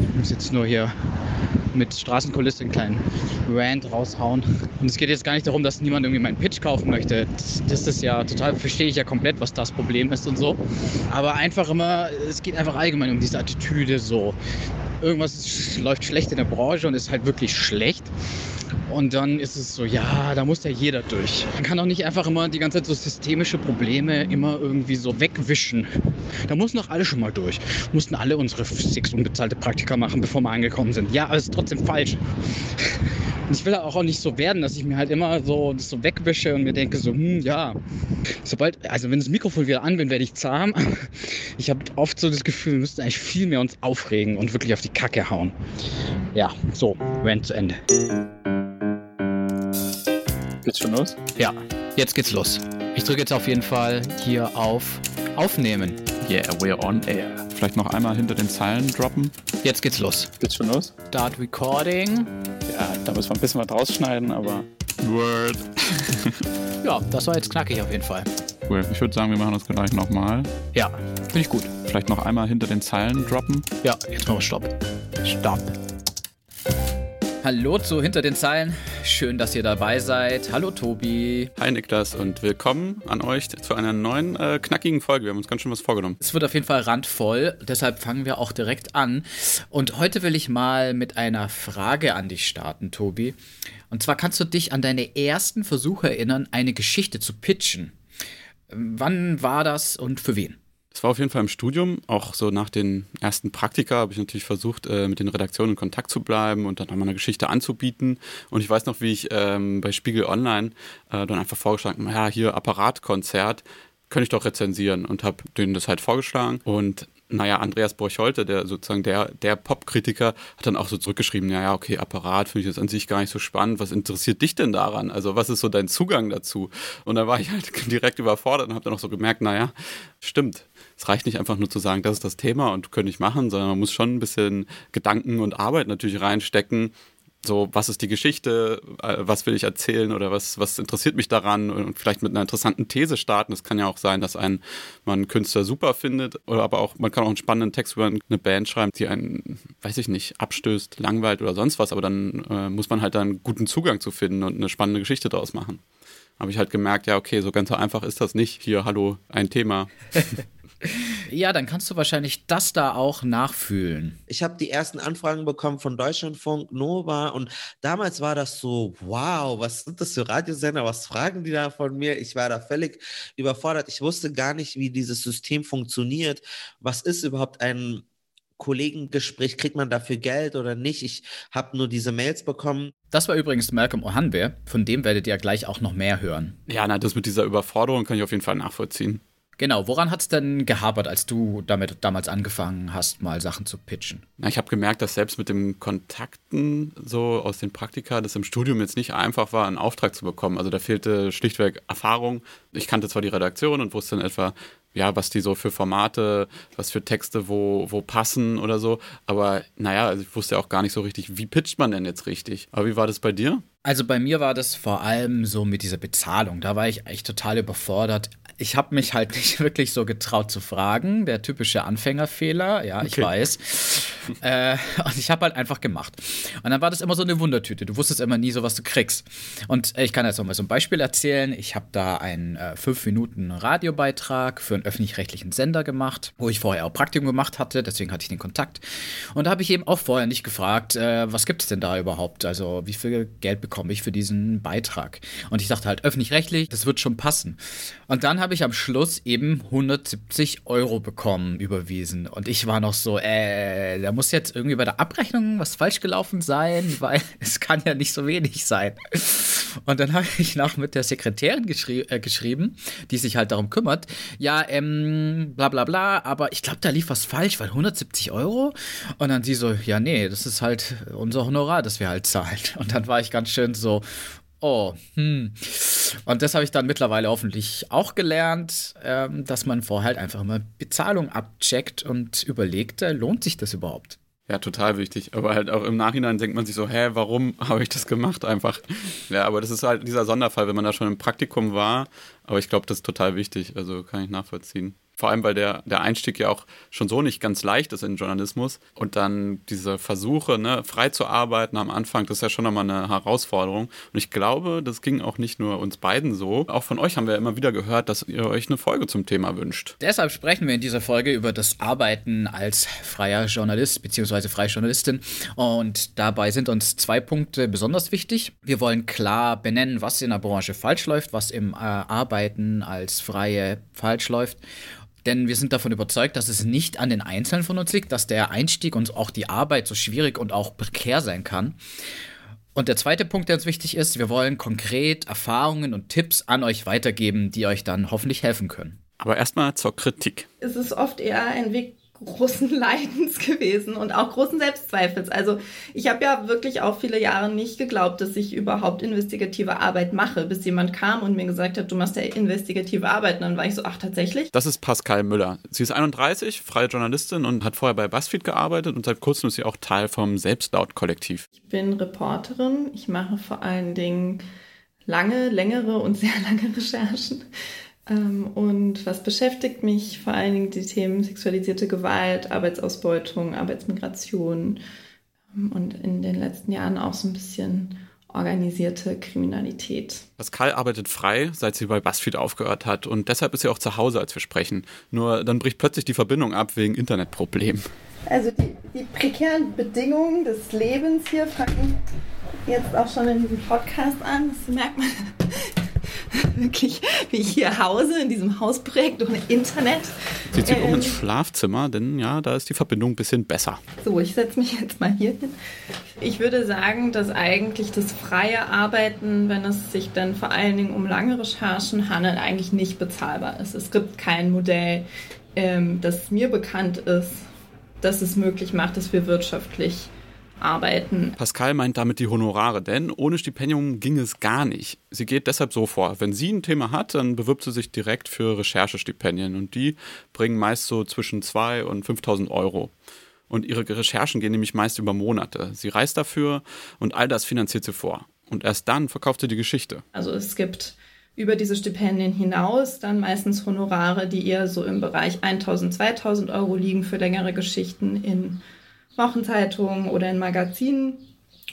Ich muss jetzt nur hier mit Straßenkulisse einen kleinen Rant raushauen. Und es geht jetzt gar nicht darum, dass niemand irgendwie meinen Pitch kaufen möchte. Das, das ist ja total, verstehe ich ja komplett, was das Problem ist und so. Aber einfach immer, es geht einfach allgemein um diese Attitüde so. Irgendwas läuft schlecht in der Branche und ist halt wirklich schlecht. Und dann ist es so, ja, da muss ja jeder durch. Man kann doch nicht einfach immer die ganze Zeit so systemische Probleme immer irgendwie so wegwischen. Da mussten doch alle schon mal durch. Mussten alle unsere sechs unbezahlte Praktika machen, bevor wir angekommen sind. Ja, aber es ist trotzdem falsch. Und ich will auch nicht so werden, dass ich mir halt immer so das so wegwische und mir denke so, hm, ja. Sobald, also wenn das Mikrofon wieder an bin, werde ich zahm. Ich habe oft so das Gefühl, wir müssten eigentlich viel mehr uns aufregen und wirklich auf die Kacke hauen. Ja, so, Rant zu Ende. Geht's schon los? Ja, jetzt geht's los. Ich drücke jetzt auf jeden Fall hier auf Aufnehmen. Yeah, we're on air. Vielleicht noch einmal hinter den Zeilen droppen. Jetzt geht's los. Geht's schon los? Start Recording. Ja, da müssen wir ein bisschen was rausschneiden, aber. Word. ja, das war jetzt knackig auf jeden Fall. Cool. Ich würde sagen, wir machen das gleich nochmal. Ja, finde ich gut. Vielleicht noch einmal hinter den Zeilen droppen. Ja, jetzt machen wir Stopp. Stopp. Hallo zu Hinter den Zeilen. Schön, dass ihr dabei seid. Hallo Tobi. Hi Niklas und willkommen an euch zu einer neuen äh, knackigen Folge. Wir haben uns ganz schön was vorgenommen. Es wird auf jeden Fall randvoll, deshalb fangen wir auch direkt an. Und heute will ich mal mit einer Frage an dich starten, Tobi. Und zwar kannst du dich an deine ersten Versuche erinnern, eine Geschichte zu pitchen. Wann war das und für wen? Das war auf jeden Fall im Studium. Auch so nach den ersten Praktika habe ich natürlich versucht, äh, mit den Redaktionen in Kontakt zu bleiben und dann nochmal eine Geschichte anzubieten. Und ich weiß noch, wie ich ähm, bei Spiegel Online äh, dann einfach vorgeschlagen habe, ja, hier Apparatkonzert, könnte ich doch rezensieren und habe denen das halt vorgeschlagen. Und naja, Andreas Borcholte, der sozusagen der, der Pop-Kritiker, hat dann auch so zurückgeschrieben, naja, okay, Apparat finde ich jetzt an sich gar nicht so spannend. Was interessiert dich denn daran? Also was ist so dein Zugang dazu? Und da war ich halt direkt überfordert und habe dann auch so gemerkt, naja, stimmt. Es reicht nicht einfach nur zu sagen, das ist das Thema und könnte ich machen, sondern man muss schon ein bisschen Gedanken und Arbeit natürlich reinstecken, so, was ist die Geschichte, äh, was will ich erzählen oder was, was interessiert mich daran und vielleicht mit einer interessanten These starten. Es kann ja auch sein, dass ein, man einen Künstler super findet oder aber auch, man kann auch einen spannenden Text über eine Band schreiben, die einen, weiß ich nicht, abstößt, langweilt oder sonst was, aber dann äh, muss man halt einen guten Zugang zu finden und eine spannende Geschichte daraus machen. Habe ich halt gemerkt, ja, okay, so ganz so einfach ist das nicht. Hier, hallo, ein Thema. Ja, dann kannst du wahrscheinlich das da auch nachfühlen. Ich habe die ersten Anfragen bekommen von Deutschlandfunk, Nova und damals war das so, wow, was sind das für Radiosender, was fragen die da von mir? Ich war da völlig überfordert. Ich wusste gar nicht, wie dieses System funktioniert. Was ist überhaupt ein Kollegengespräch, kriegt man dafür Geld oder nicht? Ich habe nur diese Mails bekommen. Das war übrigens Malcolm Ohanbe, von dem werdet ihr gleich auch noch mehr hören. Ja, na, das mit dieser Überforderung kann ich auf jeden Fall nachvollziehen. Genau, woran hat es denn gehabert, als du damit damals angefangen hast, mal Sachen zu pitchen? Na, ich habe gemerkt, dass selbst mit den Kontakten so aus den Praktika, das im Studium jetzt nicht einfach war, einen Auftrag zu bekommen. Also da fehlte schlichtweg Erfahrung. Ich kannte zwar die Redaktion und wusste in etwa, ja, was die so für Formate, was für Texte wo, wo passen oder so. Aber naja, also ich wusste auch gar nicht so richtig, wie pitcht man denn jetzt richtig. Aber wie war das bei dir? Also bei mir war das vor allem so mit dieser Bezahlung. Da war ich echt total überfordert ich habe mich halt nicht wirklich so getraut zu fragen. Der typische Anfängerfehler, ja, okay. ich weiß. äh, und ich habe halt einfach gemacht. Und dann war das immer so eine Wundertüte. Du wusstest immer nie so, was du kriegst. Und äh, ich kann jetzt noch mal so ein Beispiel erzählen. Ich habe da einen äh, fünf Minuten Radiobeitrag für einen öffentlich-rechtlichen Sender gemacht, wo ich vorher auch Praktikum gemacht hatte. Deswegen hatte ich den Kontakt. Und da habe ich eben auch vorher nicht gefragt, äh, was gibt es denn da überhaupt? Also wie viel Geld bekomme ich für diesen Beitrag? Und ich dachte halt öffentlich-rechtlich, das wird schon passen. Und dann habe ich am Schluss eben 170 Euro bekommen, überwiesen. Und ich war noch so, äh, da muss jetzt irgendwie bei der Abrechnung was falsch gelaufen sein, weil es kann ja nicht so wenig sein. Und dann habe ich noch mit der Sekretärin geschrie äh, geschrieben, die sich halt darum kümmert. Ja, ähm, bla bla bla, aber ich glaube, da lief was falsch, weil 170 Euro. Und dann sie so, ja, nee, das ist halt unser Honorar, das wir halt zahlen. Und dann war ich ganz schön so, oh, hm. Und das habe ich dann mittlerweile hoffentlich auch gelernt, ähm, dass man vorher halt einfach immer Bezahlung abcheckt und überlegt, äh, lohnt sich das überhaupt? Ja, total wichtig. Aber halt auch im Nachhinein denkt man sich so, hä, warum habe ich das gemacht einfach? Ja, aber das ist halt dieser Sonderfall, wenn man da schon im Praktikum war. Aber ich glaube, das ist total wichtig. Also kann ich nachvollziehen. Vor allem, weil der, der Einstieg ja auch schon so nicht ganz leicht ist in Journalismus. Und dann diese Versuche, ne, frei zu arbeiten am Anfang, das ist ja schon nochmal eine Herausforderung. Und ich glaube, das ging auch nicht nur uns beiden so. Auch von euch haben wir immer wieder gehört, dass ihr euch eine Folge zum Thema wünscht. Deshalb sprechen wir in dieser Folge über das Arbeiten als freier Journalist bzw. freie Journalistin. Und dabei sind uns zwei Punkte besonders wichtig. Wir wollen klar benennen, was in der Branche falsch läuft, was im äh, Arbeiten als Freie falsch läuft. Denn wir sind davon überzeugt, dass es nicht an den Einzelnen von uns liegt, dass der Einstieg und auch die Arbeit so schwierig und auch prekär sein kann. Und der zweite Punkt, der uns wichtig ist, wir wollen konkret Erfahrungen und Tipps an euch weitergeben, die euch dann hoffentlich helfen können. Aber erstmal zur Kritik. Es ist oft eher ein Weg großen Leidens gewesen und auch großen Selbstzweifels. Also ich habe ja wirklich auch viele Jahre nicht geglaubt, dass ich überhaupt investigative Arbeit mache, bis jemand kam und mir gesagt hat, du machst ja investigative Arbeit. Und dann war ich so, ach tatsächlich. Das ist Pascal Müller. Sie ist 31, freie Journalistin und hat vorher bei BuzzFeed gearbeitet und seit kurzem ist sie auch Teil vom Selbstlaut-Kollektiv. Ich bin Reporterin. Ich mache vor allen Dingen lange, längere und sehr lange Recherchen und was beschäftigt mich? Vor allen Dingen die Themen sexualisierte Gewalt, Arbeitsausbeutung, Arbeitsmigration ähm, und in den letzten Jahren auch so ein bisschen organisierte Kriminalität. Pascal arbeitet frei, seit sie bei BuzzFeed aufgehört hat und deshalb ist sie auch zu Hause, als wir sprechen. Nur dann bricht plötzlich die Verbindung ab wegen Internetproblemen. Also die, die prekären Bedingungen des Lebens hier fangen jetzt auch schon in diesem Podcast an. Das merkt man wirklich, wie hier hause, in diesem Hausprojekt ohne Internet. Sie zieht ähm, um ins Schlafzimmer, denn ja, da ist die Verbindung ein bisschen besser. So, ich setze mich jetzt mal hier hin. Ich würde sagen, dass eigentlich das freie Arbeiten, wenn es sich dann vor allen Dingen um lange Recherchen handelt, eigentlich nicht bezahlbar ist. Es gibt kein Modell, ähm, das mir bekannt ist, das es möglich macht, dass wir wirtschaftlich arbeiten. Pascal meint damit die Honorare, denn ohne Stipendium ging es gar nicht. Sie geht deshalb so vor. Wenn sie ein Thema hat, dann bewirbt sie sich direkt für Recherchestipendien und die bringen meist so zwischen 2.000 und 5.000 Euro. Und ihre Recherchen gehen nämlich meist über Monate. Sie reist dafür und all das finanziert sie vor. Und erst dann verkauft sie die Geschichte. Also es gibt über diese Stipendien hinaus dann meistens Honorare, die eher so im Bereich 1000, 2000 Euro liegen für längere Geschichten in Wochenzeitungen oder in Magazinen.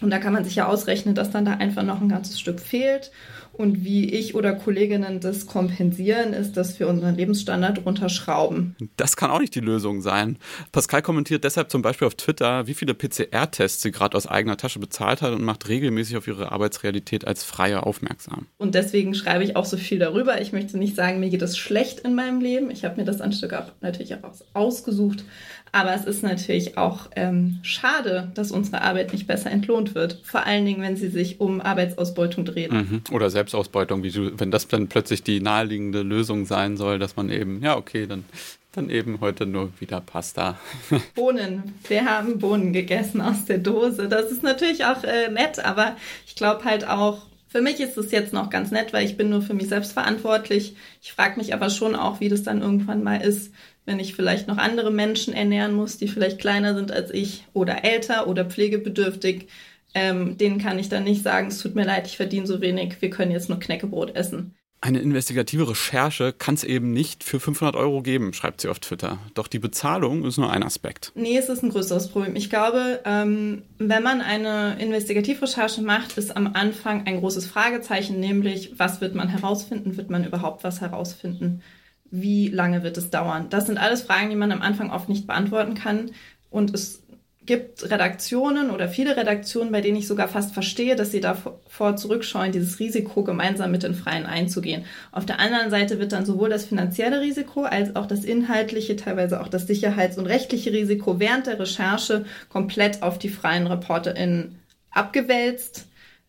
Und da kann man sich ja ausrechnen, dass dann da einfach noch ein ganzes Stück fehlt. Und wie ich oder Kolleginnen das kompensieren, ist, dass wir unseren Lebensstandard runterschrauben. Das kann auch nicht die Lösung sein. Pascal kommentiert deshalb zum Beispiel auf Twitter, wie viele PCR-Tests sie gerade aus eigener Tasche bezahlt hat und macht regelmäßig auf ihre Arbeitsrealität als Freie aufmerksam. Und deswegen schreibe ich auch so viel darüber. Ich möchte nicht sagen, mir geht es schlecht in meinem Leben. Ich habe mir das ein Stück natürlich auch ausgesucht. Aber es ist natürlich auch ähm, schade, dass unsere Arbeit nicht besser entlohnt wird. Vor allen Dingen, wenn sie sich um Arbeitsausbeutung dreht. Mhm. Oder Selbstausbeutung, du, wenn das dann plötzlich die naheliegende Lösung sein soll, dass man eben, ja, okay, dann, dann eben heute nur wieder Pasta. Bohnen. Wir haben Bohnen gegessen aus der Dose. Das ist natürlich auch äh, nett, aber ich glaube halt auch, für mich ist es jetzt noch ganz nett, weil ich bin nur für mich selbst verantwortlich. Ich frage mich aber schon auch, wie das dann irgendwann mal ist, wenn ich vielleicht noch andere Menschen ernähren muss, die vielleicht kleiner sind als ich oder älter oder pflegebedürftig, ähm, denen kann ich dann nicht sagen, es tut mir leid, ich verdiene so wenig, wir können jetzt nur Knäckebrot essen. Eine investigative Recherche kann es eben nicht für 500 Euro geben, schreibt sie auf Twitter. Doch die Bezahlung ist nur ein Aspekt. Nee, es ist ein größeres Problem. Ich glaube, ähm, wenn man eine Investigativrecherche macht, ist am Anfang ein großes Fragezeichen, nämlich was wird man herausfinden? Wird man überhaupt was herausfinden? Wie lange wird es dauern? Das sind alles Fragen, die man am Anfang oft nicht beantworten kann. Und es gibt Redaktionen oder viele Redaktionen, bei denen ich sogar fast verstehe, dass sie davor zurückscheuen, dieses Risiko gemeinsam mit den Freien einzugehen. Auf der anderen Seite wird dann sowohl das finanzielle Risiko als auch das inhaltliche, teilweise auch das sicherheits- und rechtliche Risiko während der Recherche komplett auf die freien ReporterInnen abgewälzt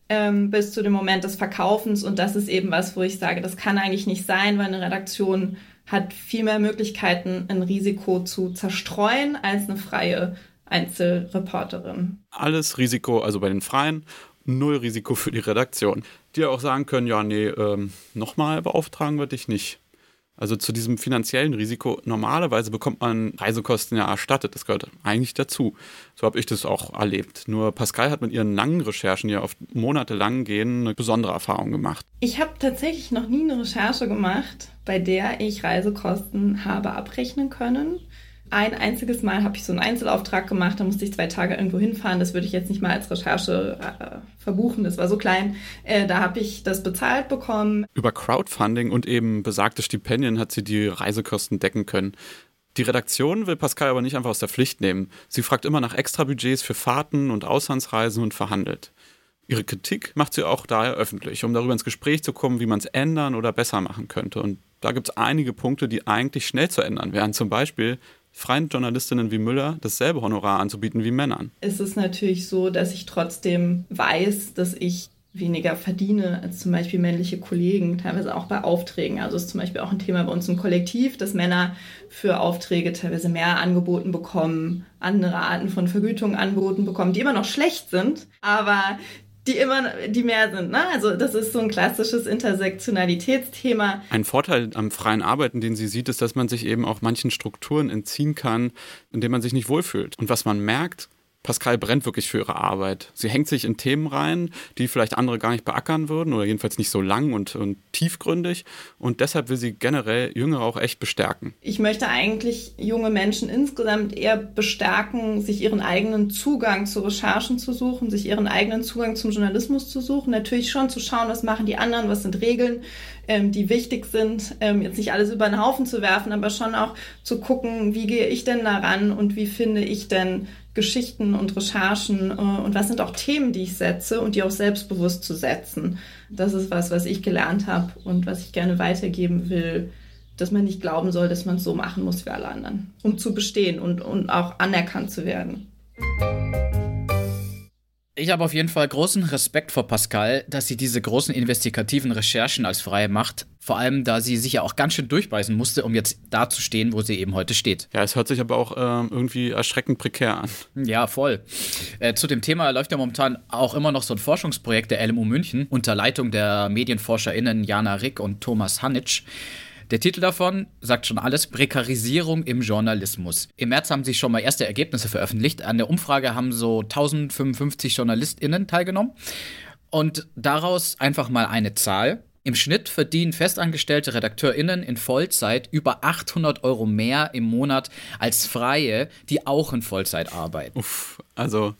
ähm, bis zu dem Moment des Verkaufens. Und das ist eben was, wo ich sage, das kann eigentlich nicht sein, weil eine Redaktion hat viel mehr Möglichkeiten, ein Risiko zu zerstreuen als eine freie Einzelreporterin. Alles Risiko, also bei den Freien, null Risiko für die Redaktion. Die auch sagen können, ja, nee, ähm, nochmal beauftragen wir dich nicht. Also zu diesem finanziellen Risiko, normalerweise bekommt man Reisekosten ja erstattet. Das gehört eigentlich dazu. So habe ich das auch erlebt. Nur Pascal hat mit ihren langen Recherchen, die ja oft monatelang gehen, eine besondere Erfahrung gemacht. Ich habe tatsächlich noch nie eine Recherche gemacht, bei der ich Reisekosten habe abrechnen können. Ein einziges Mal habe ich so einen Einzelauftrag gemacht, da musste ich zwei Tage irgendwo hinfahren. Das würde ich jetzt nicht mal als Recherche äh, verbuchen, das war so klein. Äh, da habe ich das bezahlt bekommen. Über Crowdfunding und eben besagte Stipendien hat sie die Reisekosten decken können. Die Redaktion will Pascal aber nicht einfach aus der Pflicht nehmen. Sie fragt immer nach Extrabudgets für Fahrten und Auslandsreisen und verhandelt. Ihre Kritik macht sie auch daher öffentlich, um darüber ins Gespräch zu kommen, wie man es ändern oder besser machen könnte. Und da gibt es einige Punkte, die eigentlich schnell zu ändern wären. Zum Beispiel, freien Journalistinnen wie Müller dasselbe Honorar anzubieten wie Männern. Es ist natürlich so, dass ich trotzdem weiß, dass ich weniger verdiene als zum Beispiel männliche Kollegen, teilweise auch bei Aufträgen. Also ist zum Beispiel auch ein Thema bei uns im Kollektiv, dass Männer für Aufträge teilweise mehr angeboten bekommen, andere Arten von Vergütung angeboten bekommen, die immer noch schlecht sind, aber die immer, die mehr sind. Ne? Also das ist so ein klassisches Intersektionalitätsthema. Ein Vorteil am freien Arbeiten, den sie sieht, ist, dass man sich eben auch manchen Strukturen entziehen kann, in denen man sich nicht wohlfühlt. Und was man merkt, Pascal brennt wirklich für ihre Arbeit. Sie hängt sich in Themen rein, die vielleicht andere gar nicht beackern würden oder jedenfalls nicht so lang und, und, tiefgründig. Und deshalb will sie generell Jüngere auch echt bestärken. Ich möchte eigentlich junge Menschen insgesamt eher bestärken, sich ihren eigenen Zugang zu Recherchen zu suchen, sich ihren eigenen Zugang zum Journalismus zu suchen. Natürlich schon zu schauen, was machen die anderen, was sind Regeln, ähm, die wichtig sind. Ähm, jetzt nicht alles über den Haufen zu werfen, aber schon auch zu gucken, wie gehe ich denn daran und wie finde ich denn Geschichten und Recherchen äh, und was sind auch Themen, die ich setze und die auch selbstbewusst zu setzen. Das ist was, was ich gelernt habe und was ich gerne weitergeben will, dass man nicht glauben soll, dass man es so machen muss wie alle anderen, um zu bestehen und, und auch anerkannt zu werden. Ich habe auf jeden Fall großen Respekt vor Pascal, dass sie diese großen investigativen Recherchen als Freie macht. Vor allem, da sie sich ja auch ganz schön durchbeißen musste, um jetzt da zu stehen, wo sie eben heute steht. Ja, es hört sich aber auch äh, irgendwie erschreckend prekär an. Ja, voll. Äh, zu dem Thema läuft ja momentan auch immer noch so ein Forschungsprojekt der LMU München unter Leitung der MedienforscherInnen Jana Rick und Thomas Hanitsch. Der Titel davon sagt schon alles: Prekarisierung im Journalismus. Im März haben sich schon mal erste Ergebnisse veröffentlicht. An der Umfrage haben so 1055 JournalistInnen teilgenommen. Und daraus einfach mal eine Zahl. Im Schnitt verdienen festangestellte RedakteurInnen in Vollzeit über 800 Euro mehr im Monat als Freie, die auch in Vollzeit arbeiten. Uff, also.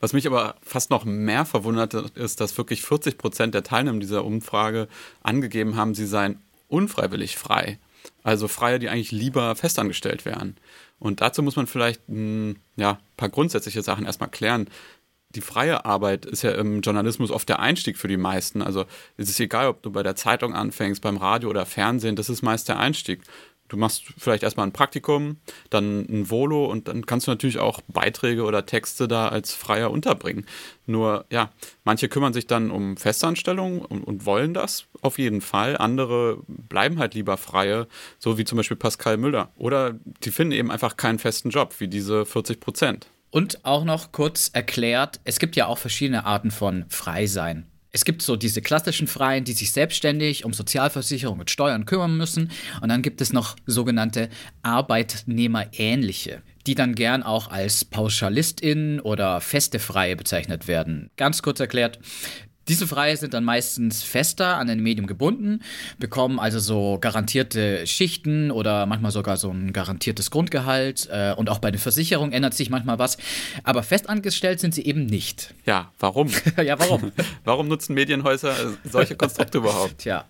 Was mich aber fast noch mehr verwundert, ist, dass wirklich 40 Prozent der Teilnehmer dieser Umfrage angegeben haben, sie seien unfreiwillig frei. Also Freie, die eigentlich lieber festangestellt wären. Und dazu muss man vielleicht ein hm, ja, paar grundsätzliche Sachen erstmal klären. Die freie Arbeit ist ja im Journalismus oft der Einstieg für die meisten. Also es ist egal, ob du bei der Zeitung anfängst, beim Radio oder Fernsehen, das ist meist der Einstieg. Du machst vielleicht erstmal ein Praktikum, dann ein Volo und dann kannst du natürlich auch Beiträge oder Texte da als Freier unterbringen. Nur, ja, manche kümmern sich dann um Festanstellungen und, und wollen das auf jeden Fall. Andere bleiben halt lieber Freie, so wie zum Beispiel Pascal Müller. Oder die finden eben einfach keinen festen Job, wie diese 40 Prozent. Und auch noch kurz erklärt, es gibt ja auch verschiedene Arten von Freisein. Es gibt so diese klassischen Freien, die sich selbstständig um Sozialversicherung und Steuern kümmern müssen. Und dann gibt es noch sogenannte Arbeitnehmerähnliche, die dann gern auch als PauschalistInnen oder feste Freie bezeichnet werden. Ganz kurz erklärt, diese Freie sind dann meistens fester an ein Medium gebunden, bekommen also so garantierte Schichten oder manchmal sogar so ein garantiertes Grundgehalt. Äh, und auch bei der Versicherung ändert sich manchmal was. Aber festangestellt sind sie eben nicht. Ja, warum? ja, warum? warum nutzen Medienhäuser solche Konstrukte überhaupt? Tja.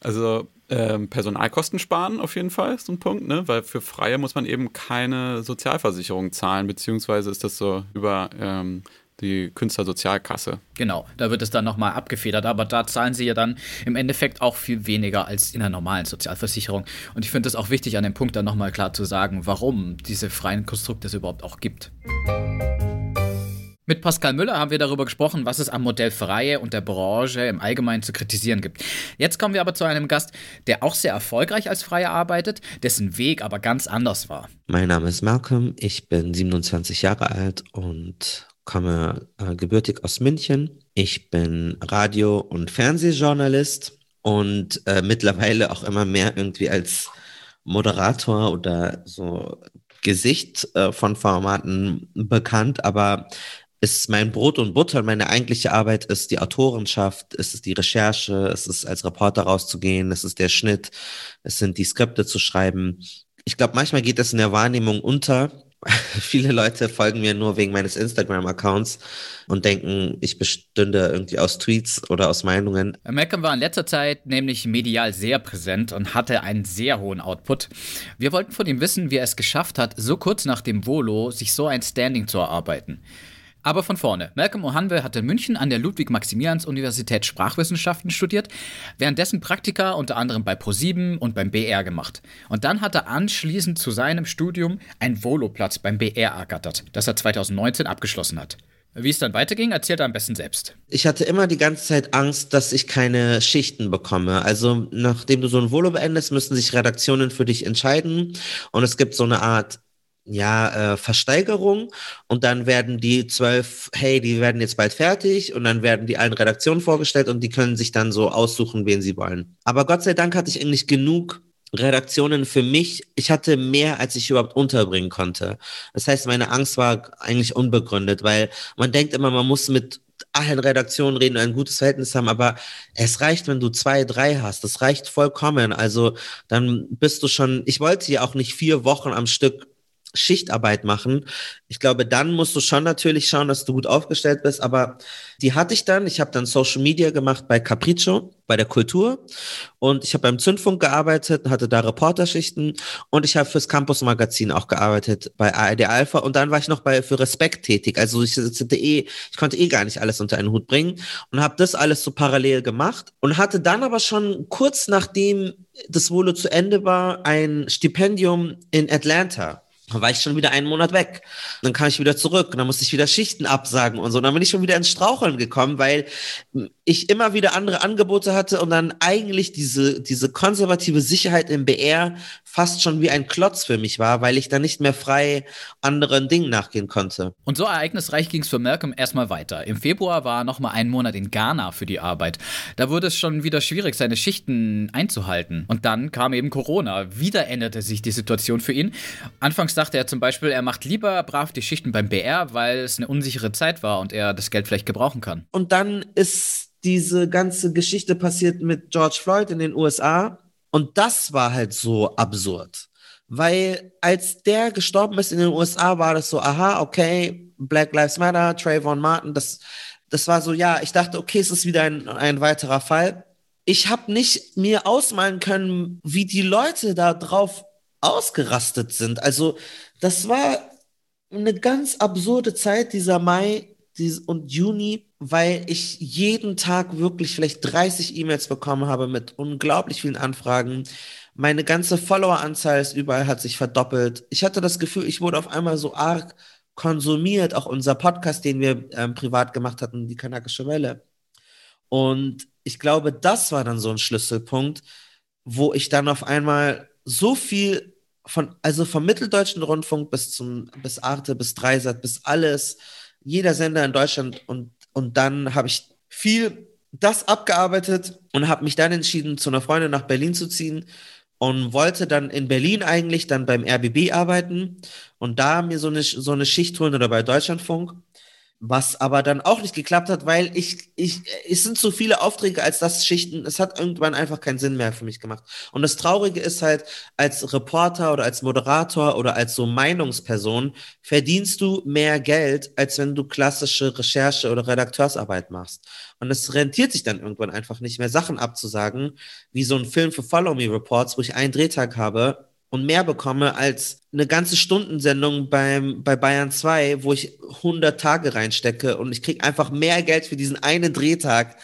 Also ähm, Personalkosten sparen auf jeden Fall ist ein Punkt, ne? weil für Freie muss man eben keine Sozialversicherung zahlen, beziehungsweise ist das so über ähm, die Künstlersozialkasse. Genau, da wird es dann nochmal abgefedert, aber da zahlen sie ja dann im Endeffekt auch viel weniger als in der normalen Sozialversicherung. Und ich finde es auch wichtig, an dem Punkt dann nochmal klar zu sagen, warum diese freien Konstrukte es überhaupt auch gibt. Mit Pascal Müller haben wir darüber gesprochen, was es am Modell Freie und der Branche im Allgemeinen zu kritisieren gibt. Jetzt kommen wir aber zu einem Gast, der auch sehr erfolgreich als Freie arbeitet, dessen Weg aber ganz anders war. Mein Name ist Malcolm, ich bin 27 Jahre alt und komme äh, gebürtig aus München. Ich bin Radio- und Fernsehjournalist und äh, mittlerweile auch immer mehr irgendwie als Moderator oder so Gesicht äh, von Formaten bekannt, aber ist mein Brot und Butter. Meine eigentliche Arbeit ist die Autorenschaft, es ist die Recherche, es ist als Reporter rauszugehen, es ist der Schnitt, es sind die Skripte zu schreiben. Ich glaube, manchmal geht das in der Wahrnehmung unter. Viele Leute folgen mir nur wegen meines Instagram-Accounts und denken, ich bestünde irgendwie aus Tweets oder aus Meinungen. Malcolm war in letzter Zeit nämlich medial sehr präsent und hatte einen sehr hohen Output. Wir wollten von ihm wissen, wie er es geschafft hat, so kurz nach dem Volo sich so ein Standing zu erarbeiten. Aber von vorne. Malcolm Ohanwe hat in München an der Ludwig-Maximilians-Universität Sprachwissenschaften studiert, währenddessen Praktika unter anderem bei ProSieben und beim BR gemacht. Und dann hat er anschließend zu seinem Studium einen Voloplatz beim BR ergattert, das er 2019 abgeschlossen hat. Wie es dann weiterging, erzählt er am besten selbst. Ich hatte immer die ganze Zeit Angst, dass ich keine Schichten bekomme. Also nachdem du so ein Volo beendest, müssen sich Redaktionen für dich entscheiden. Und es gibt so eine Art ja, äh, Versteigerung und dann werden die zwölf, hey, die werden jetzt bald fertig und dann werden die allen Redaktionen vorgestellt und die können sich dann so aussuchen, wen sie wollen. Aber Gott sei Dank hatte ich eigentlich genug Redaktionen für mich. Ich hatte mehr, als ich überhaupt unterbringen konnte. Das heißt, meine Angst war eigentlich unbegründet, weil man denkt immer, man muss mit allen Redaktionen reden und ein gutes Verhältnis haben, aber es reicht, wenn du zwei, drei hast. Das reicht vollkommen. Also dann bist du schon, ich wollte ja auch nicht vier Wochen am Stück Schichtarbeit machen. Ich glaube, dann musst du schon natürlich schauen, dass du gut aufgestellt bist, aber die hatte ich dann. Ich habe dann Social Media gemacht bei Capriccio, bei der Kultur. Und ich habe beim Zündfunk gearbeitet, hatte da Reporterschichten. Und ich habe fürs Campus Magazin auch gearbeitet bei ARD Alpha. Und dann war ich noch bei für Respekt tätig. Also ich, eh, ich konnte eh gar nicht alles unter einen Hut bringen. Und habe das alles so parallel gemacht. Und hatte dann aber schon kurz nachdem das Volo zu Ende war ein Stipendium in Atlanta dann war ich schon wieder einen Monat weg. Dann kam ich wieder zurück und dann musste ich wieder Schichten absagen und so. Und dann bin ich schon wieder ins Straucheln gekommen, weil ich immer wieder andere Angebote hatte und dann eigentlich diese, diese konservative Sicherheit im BR fast schon wie ein Klotz für mich war, weil ich dann nicht mehr frei anderen Dingen nachgehen konnte. Und so ereignisreich ging es für Malcolm erstmal weiter. Im Februar war nochmal einen Monat in Ghana für die Arbeit. Da wurde es schon wieder schwierig, seine Schichten einzuhalten. Und dann kam eben Corona. Wieder änderte sich die Situation für ihn. Anfangs dachte er zum Beispiel, er macht lieber brav die Schichten beim BR, weil es eine unsichere Zeit war und er das Geld vielleicht gebrauchen kann. Und dann ist diese ganze Geschichte passiert mit George Floyd in den USA und das war halt so absurd. Weil als der gestorben ist in den USA, war das so, aha, okay, Black Lives Matter, Trayvon Martin, das, das war so, ja, ich dachte, okay, es ist wieder ein, ein weiterer Fall. Ich habe nicht mir ausmalen können, wie die Leute da drauf ausgerastet sind. Also das war eine ganz absurde Zeit, dieser Mai und Juni, weil ich jeden Tag wirklich vielleicht 30 E-Mails bekommen habe mit unglaublich vielen Anfragen. Meine ganze Follower-Anzahl ist überall hat sich verdoppelt. Ich hatte das Gefühl, ich wurde auf einmal so arg konsumiert, auch unser Podcast, den wir ähm, privat gemacht hatten, die Kanakische Welle. Und ich glaube, das war dann so ein Schlüsselpunkt, wo ich dann auf einmal so viel von, also vom Mitteldeutschen Rundfunk bis zum, bis Arte, bis Dreisat, bis alles, jeder Sender in Deutschland und, und dann habe ich viel das abgearbeitet und habe mich dann entschieden, zu einer Freundin nach Berlin zu ziehen und wollte dann in Berlin eigentlich dann beim RBB arbeiten und da mir so eine, so eine Schicht holen oder bei Deutschlandfunk was aber dann auch nicht geklappt hat, weil ich, ich, es sind zu viele Aufträge als das Schichten. Es hat irgendwann einfach keinen Sinn mehr für mich gemacht. Und das Traurige ist halt, als Reporter oder als Moderator oder als so Meinungsperson verdienst du mehr Geld, als wenn du klassische Recherche oder Redakteursarbeit machst. Und es rentiert sich dann irgendwann einfach nicht mehr, Sachen abzusagen, wie so ein Film für Follow Me Reports, wo ich einen Drehtag habe und mehr bekomme als eine ganze Stundensendung beim, bei Bayern 2, wo ich 100 Tage reinstecke und ich kriege einfach mehr Geld für diesen einen Drehtag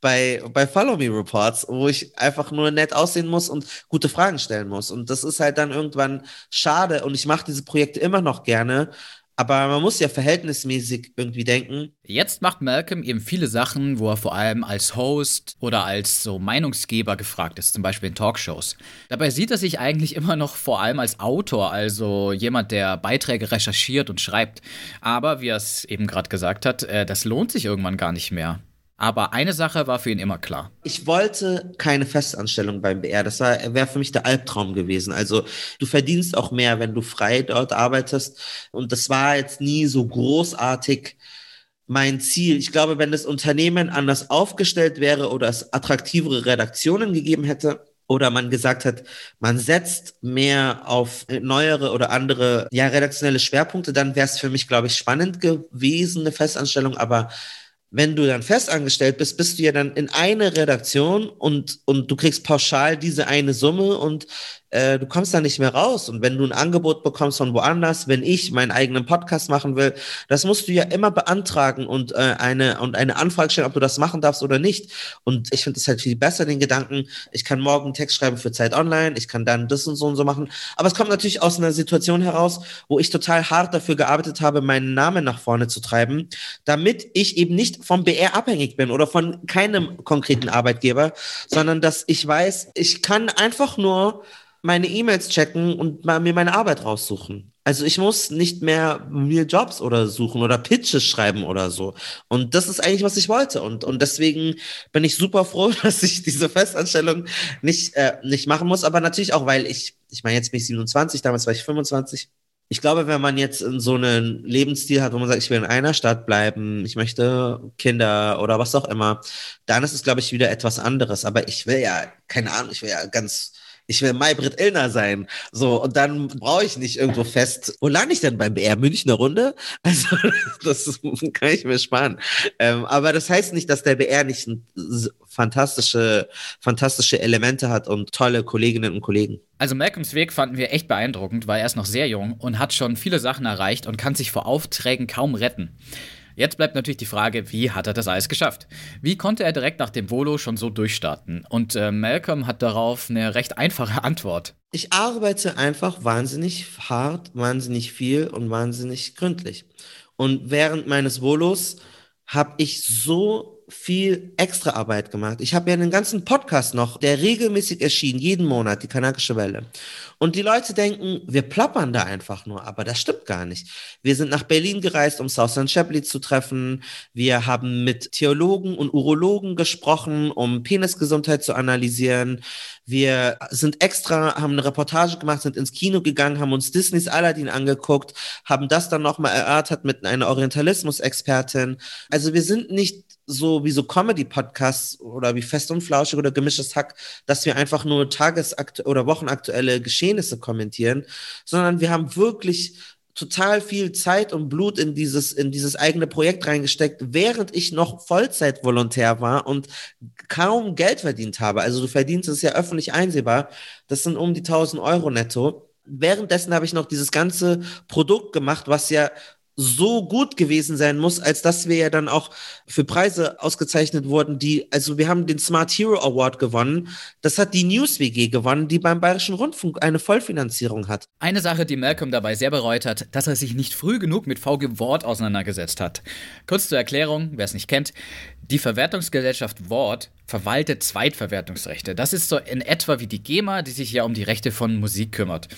bei, bei Follow Me Reports, wo ich einfach nur nett aussehen muss und gute Fragen stellen muss. Und das ist halt dann irgendwann schade und ich mache diese Projekte immer noch gerne, aber man muss ja verhältnismäßig irgendwie denken. Jetzt macht Malcolm eben viele Sachen, wo er vor allem als Host oder als so Meinungsgeber gefragt ist, zum Beispiel in Talkshows. Dabei sieht er sich eigentlich immer noch vor allem als Autor, also jemand, der Beiträge recherchiert und schreibt. Aber wie er es eben gerade gesagt hat, äh, das lohnt sich irgendwann gar nicht mehr. Aber eine Sache war für ihn immer klar. Ich wollte keine Festanstellung beim BR. Das wäre für mich der Albtraum gewesen. Also du verdienst auch mehr, wenn du frei dort arbeitest. Und das war jetzt nie so großartig mein Ziel. Ich glaube, wenn das Unternehmen anders aufgestellt wäre oder es attraktivere Redaktionen gegeben hätte, oder man gesagt hat, man setzt mehr auf neuere oder andere ja redaktionelle Schwerpunkte, dann wäre es für mich, glaube ich, spannend gewesen, eine Festanstellung. Aber wenn du dann festangestellt bist, bist du ja dann in eine Redaktion und, und du kriegst pauschal diese eine Summe und äh, du kommst da nicht mehr raus. Und wenn du ein Angebot bekommst von woanders, wenn ich meinen eigenen Podcast machen will, das musst du ja immer beantragen und äh, eine und eine Anfrage stellen, ob du das machen darfst oder nicht. Und ich finde es halt viel besser, den Gedanken, ich kann morgen einen Text schreiben für Zeit Online, ich kann dann das und so und so machen. Aber es kommt natürlich aus einer Situation heraus, wo ich total hart dafür gearbeitet habe, meinen Namen nach vorne zu treiben, damit ich eben nicht vom BR abhängig bin oder von keinem konkreten Arbeitgeber, sondern dass ich weiß, ich kann einfach nur meine E-Mails checken und mir meine Arbeit raussuchen. Also ich muss nicht mehr mir Jobs oder suchen oder Pitches schreiben oder so. Und das ist eigentlich, was ich wollte. Und, und deswegen bin ich super froh, dass ich diese Festanstellung nicht, äh, nicht machen muss. Aber natürlich auch, weil ich, ich meine, jetzt bin ich 27, damals war ich 25. Ich glaube, wenn man jetzt so einen Lebensstil hat, wo man sagt, ich will in einer Stadt bleiben, ich möchte Kinder oder was auch immer, dann ist es, glaube ich, wieder etwas anderes. Aber ich will ja, keine Ahnung, ich will ja ganz ich will Maybrit Illner sein. So, und dann brauche ich nicht irgendwo fest. Wo lande ich denn beim BR? Münchner Runde? Also, das kann ich mir sparen. Ähm, aber das heißt nicht, dass der BR nicht fantastische, fantastische Elemente hat und tolle Kolleginnen und Kollegen. Also Malcolms Weg fanden wir echt beeindruckend, weil er ist noch sehr jung und hat schon viele Sachen erreicht und kann sich vor Aufträgen kaum retten. Jetzt bleibt natürlich die Frage, wie hat er das alles geschafft? Wie konnte er direkt nach dem Volo schon so durchstarten? Und äh, Malcolm hat darauf eine recht einfache Antwort. Ich arbeite einfach wahnsinnig hart, wahnsinnig viel und wahnsinnig gründlich. Und während meines Volos habe ich so viel extra Arbeit gemacht. Ich habe ja einen ganzen Podcast noch, der regelmäßig erschien, jeden Monat, die Kanakische Welle. Und die Leute denken, wir plappern da einfach nur, aber das stimmt gar nicht. Wir sind nach Berlin gereist, um Southern Shapley zu treffen. Wir haben mit Theologen und Urologen gesprochen, um Penisgesundheit zu analysieren. Wir sind extra, haben eine Reportage gemacht, sind ins Kino gegangen, haben uns Disneys Aladdin angeguckt, haben das dann nochmal erörtert mit einer Orientalismus-Expertin. Also wir sind nicht so wie so Comedy-Podcasts oder wie Fest und Flauschig oder Gemischtes Hack, dass wir einfach nur tagesakt oder wochenaktuelle Geschehnisse kommentieren, sondern wir haben wirklich total viel Zeit und Blut in dieses, in dieses eigene Projekt reingesteckt, während ich noch Vollzeitvolontär war und kaum Geld verdient habe. Also du verdienst es ja öffentlich einsehbar. Das sind um die 1000 Euro netto. Währenddessen habe ich noch dieses ganze Produkt gemacht, was ja so gut gewesen sein muss, als dass wir ja dann auch für Preise ausgezeichnet wurden, die, also wir haben den Smart Hero Award gewonnen. Das hat die News WG gewonnen, die beim Bayerischen Rundfunk eine Vollfinanzierung hat. Eine Sache, die Malcolm dabei sehr bereut hat, dass er sich nicht früh genug mit VG Wort auseinandergesetzt hat. Kurz zur Erklärung, wer es nicht kennt. Die Verwertungsgesellschaft Wort verwaltet Zweitverwertungsrechte. Das ist so in etwa wie die GEMA, die sich ja um die Rechte von Musik kümmert.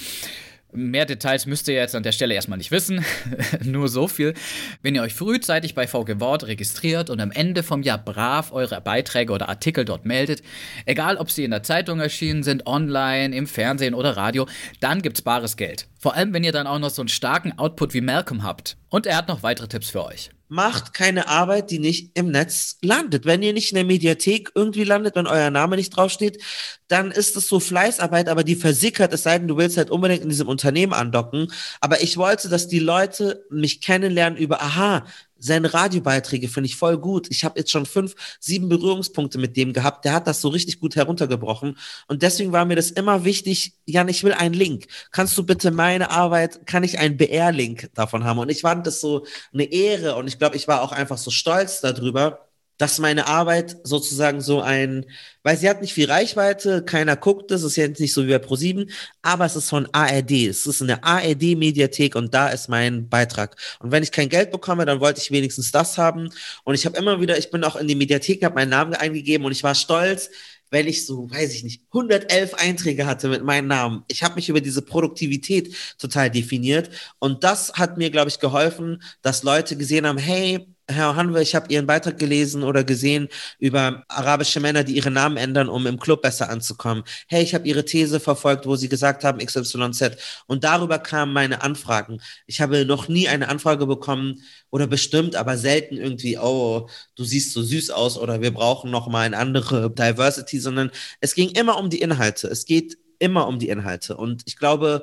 Mehr Details müsst ihr jetzt an der Stelle erstmal nicht wissen. Nur so viel. Wenn ihr euch frühzeitig bei VG Wort registriert und am Ende vom Jahr brav eure Beiträge oder Artikel dort meldet, egal ob sie in der Zeitung erschienen sind, online, im Fernsehen oder Radio, dann gibt's bares Geld. Vor allem, wenn ihr dann auch noch so einen starken Output wie Malcolm habt. Und er hat noch weitere Tipps für euch macht keine Arbeit, die nicht im Netz landet. Wenn ihr nicht in der Mediathek irgendwie landet, wenn euer Name nicht draufsteht, dann ist es so Fleißarbeit, aber die versickert, es sei denn, du willst halt unbedingt in diesem Unternehmen andocken. Aber ich wollte, dass die Leute mich kennenlernen über, aha, seine Radiobeiträge finde ich voll gut. Ich habe jetzt schon fünf, sieben Berührungspunkte mit dem gehabt. Der hat das so richtig gut heruntergebrochen. Und deswegen war mir das immer wichtig, Jan, ich will einen Link. Kannst du bitte meine Arbeit, kann ich einen BR-Link davon haben? Und ich fand das so eine Ehre und ich glaube, ich war auch einfach so stolz darüber, dass meine Arbeit sozusagen so ein, weil sie hat nicht viel Reichweite, keiner guckt es, ist jetzt nicht so wie bei ProSieben, aber es ist von ARD, es ist eine ARD-Mediathek und da ist mein Beitrag. Und wenn ich kein Geld bekomme, dann wollte ich wenigstens das haben. Und ich habe immer wieder, ich bin auch in die Mediathek, habe meinen Namen eingegeben und ich war stolz, wenn ich so, weiß ich nicht, 111 Einträge hatte mit meinem Namen. Ich habe mich über diese Produktivität total definiert und das hat mir, glaube ich, geholfen, dass Leute gesehen haben, hey, Herr Hanwe, ich habe Ihren Beitrag gelesen oder gesehen über arabische Männer, die ihre Namen ändern, um im Club besser anzukommen. Hey, ich habe Ihre These verfolgt, wo Sie gesagt haben XYZ. Und darüber kamen meine Anfragen. Ich habe noch nie eine Anfrage bekommen oder bestimmt, aber selten irgendwie, oh, du siehst so süß aus oder wir brauchen noch mal eine andere Diversity, sondern es ging immer um die Inhalte. Es geht immer um die Inhalte. Und ich glaube,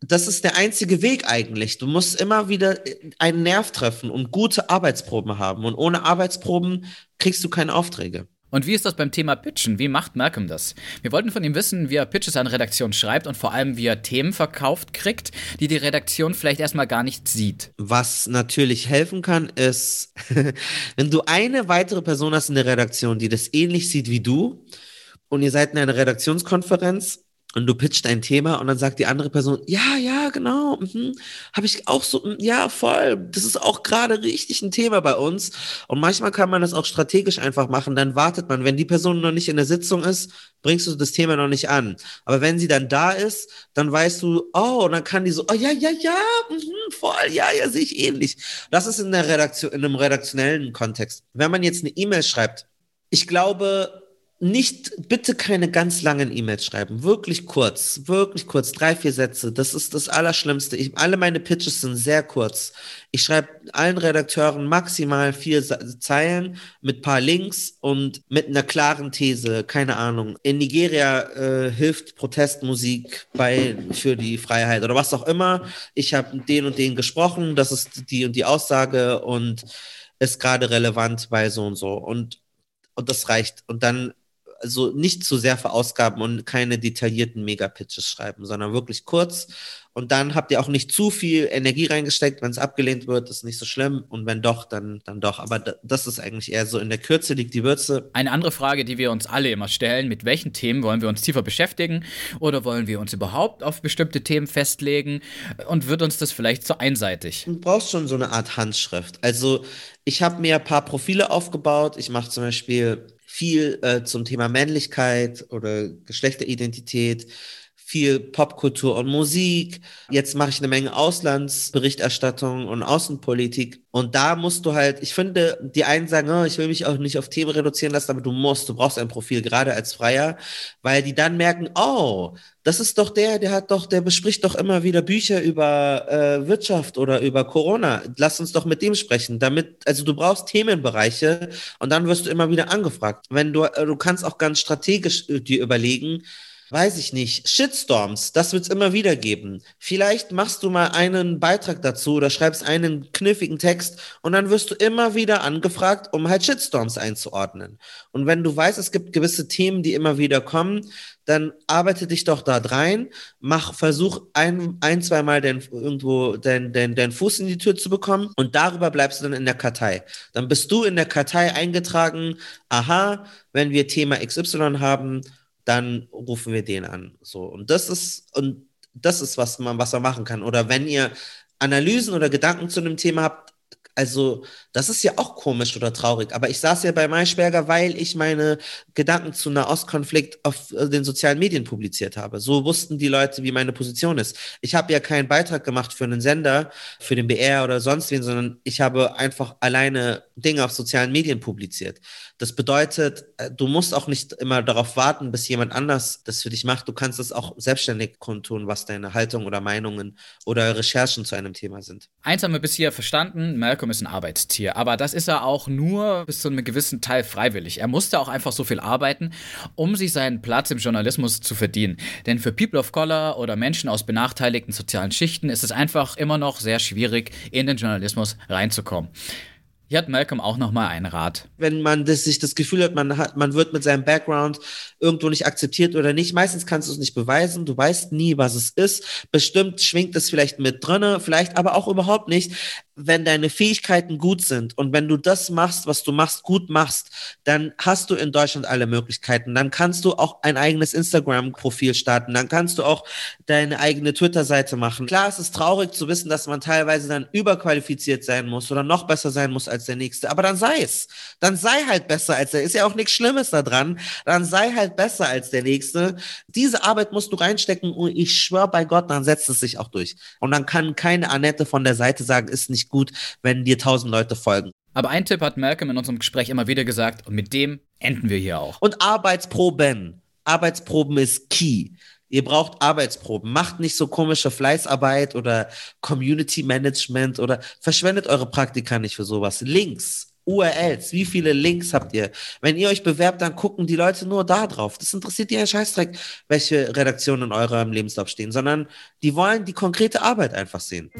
das ist der einzige Weg eigentlich. Du musst immer wieder einen Nerv treffen und gute Arbeitsproben haben. Und ohne Arbeitsproben kriegst du keine Aufträge. Und wie ist das beim Thema Pitchen? Wie macht Malcolm das? Wir wollten von ihm wissen, wie er Pitches an Redaktion schreibt und vor allem, wie er Themen verkauft kriegt, die die Redaktion vielleicht erstmal gar nicht sieht. Was natürlich helfen kann, ist, wenn du eine weitere Person hast in der Redaktion, die das ähnlich sieht wie du und ihr seid in einer Redaktionskonferenz und du pitcht ein Thema und dann sagt die andere Person, ja, ja, genau, mhm, habe ich auch so, ja, voll, das ist auch gerade richtig ein Thema bei uns. Und manchmal kann man das auch strategisch einfach machen, dann wartet man, wenn die Person noch nicht in der Sitzung ist, bringst du das Thema noch nicht an. Aber wenn sie dann da ist, dann weißt du, oh, und dann kann die so, oh ja, ja, ja, mh, voll, ja, ja, sehe ich ähnlich. Das ist in der Redaktion, in einem redaktionellen Kontext. Wenn man jetzt eine E-Mail schreibt, ich glaube, nicht, bitte keine ganz langen E-Mails schreiben. Wirklich kurz, wirklich kurz, drei, vier Sätze. Das ist das Allerschlimmste. Ich, alle meine Pitches sind sehr kurz. Ich schreibe allen Redakteuren maximal vier Zeilen mit paar Links und mit einer klaren These. Keine Ahnung. In Nigeria äh, hilft Protestmusik bei für die Freiheit oder was auch immer. Ich habe den und den gesprochen. Das ist die und die Aussage und ist gerade relevant bei so und so. Und und das reicht. Und dann also nicht zu sehr verausgaben und keine detaillierten Megapitches schreiben, sondern wirklich kurz. Und dann habt ihr auch nicht zu viel Energie reingesteckt. Wenn es abgelehnt wird, ist nicht so schlimm. Und wenn doch, dann, dann doch. Aber das ist eigentlich eher so in der Kürze liegt die Würze. Eine andere Frage, die wir uns alle immer stellen, mit welchen Themen wollen wir uns tiefer beschäftigen? Oder wollen wir uns überhaupt auf bestimmte Themen festlegen? Und wird uns das vielleicht zu einseitig? Du brauchst schon so eine Art Handschrift. Also ich habe mir ein paar Profile aufgebaut. Ich mache zum Beispiel viel äh, zum Thema Männlichkeit oder Geschlechteridentität, viel Popkultur und Musik. Jetzt mache ich eine Menge Auslandsberichterstattung und Außenpolitik. Und da musst du halt, ich finde, die einen sagen, oh, ich will mich auch nicht auf Themen reduzieren lassen, aber du musst, du brauchst ein Profil, gerade als Freier, weil die dann merken, oh, das ist doch der, der hat doch, der bespricht doch immer wieder Bücher über äh, Wirtschaft oder über Corona. Lass uns doch mit dem sprechen. Damit, also du brauchst Themenbereiche und dann wirst du immer wieder angefragt. Wenn du, äh, du kannst auch ganz strategisch äh, dir überlegen, weiß ich nicht, Shitstorms, das wird es immer wieder geben. Vielleicht machst du mal einen Beitrag dazu oder schreibst einen kniffigen Text und dann wirst du immer wieder angefragt, um halt Shitstorms einzuordnen. Und wenn du weißt, es gibt gewisse Themen, die immer wieder kommen, dann arbeite dich doch da rein, mach, versuch ein, ein zwei Mal den, irgendwo deinen dein, dein Fuß in die Tür zu bekommen und darüber bleibst du dann in der Kartei. Dann bist du in der Kartei eingetragen, aha, wenn wir Thema XY haben, dann rufen wir den an. So. Und das ist, und das ist, was man, was man machen kann. Oder wenn ihr Analysen oder Gedanken zu einem Thema habt, also, das ist ja auch komisch oder traurig. Aber ich saß ja bei Maischberger, weil ich meine Gedanken zu Nahostkonflikt auf äh, den sozialen Medien publiziert habe. So wussten die Leute, wie meine Position ist. Ich habe ja keinen Beitrag gemacht für einen Sender, für den BR oder sonst wen, sondern ich habe einfach alleine Dinge auf sozialen Medien publiziert. Das bedeutet, äh, du musst auch nicht immer darauf warten, bis jemand anders das für dich macht. Du kannst es auch selbstständig kundtun, was deine Haltung oder Meinungen oder Recherchen zu einem Thema sind. Eins haben wir bis hier verstanden, Malcolm ist ein Arbeitstier. Aber das ist er auch nur bis zu einem gewissen Teil freiwillig. Er musste auch einfach so viel arbeiten, um sich seinen Platz im Journalismus zu verdienen. Denn für People of Color oder Menschen aus benachteiligten sozialen Schichten ist es einfach immer noch sehr schwierig, in den Journalismus reinzukommen. Hier hat Malcolm auch nochmal einen Rat. Wenn man das, sich das Gefühl hat, man hat, man wird mit seinem Background irgendwo nicht akzeptiert oder nicht, meistens kannst du es nicht beweisen. Du weißt nie, was es ist. Bestimmt schwingt es vielleicht mit drinne, vielleicht aber auch überhaupt nicht wenn deine Fähigkeiten gut sind und wenn du das machst, was du machst, gut machst, dann hast du in Deutschland alle Möglichkeiten. Dann kannst du auch ein eigenes Instagram-Profil starten. Dann kannst du auch deine eigene Twitter-Seite machen. Klar, es ist traurig zu wissen, dass man teilweise dann überqualifiziert sein muss oder noch besser sein muss als der Nächste. Aber dann sei es. Dann sei halt besser als der. Ist ja auch nichts Schlimmes daran. Dann sei halt besser als der Nächste. Diese Arbeit musst du reinstecken und ich schwöre bei Gott, dann setzt es sich auch durch. Und dann kann keine Annette von der Seite sagen, ist nicht gut, wenn dir tausend Leute folgen. Aber ein Tipp hat Malcolm in unserem Gespräch immer wieder gesagt und mit dem enden wir hier auch. Und Arbeitsproben. Arbeitsproben ist key. Ihr braucht Arbeitsproben. Macht nicht so komische Fleißarbeit oder Community Management oder verschwendet eure Praktika nicht für sowas. Links, URLs, wie viele Links habt ihr? Wenn ihr euch bewerbt, dann gucken die Leute nur da drauf. Das interessiert die einen Scheißdreck, welche Redaktionen in eurem Lebenslauf stehen, sondern die wollen die konkrete Arbeit einfach sehen.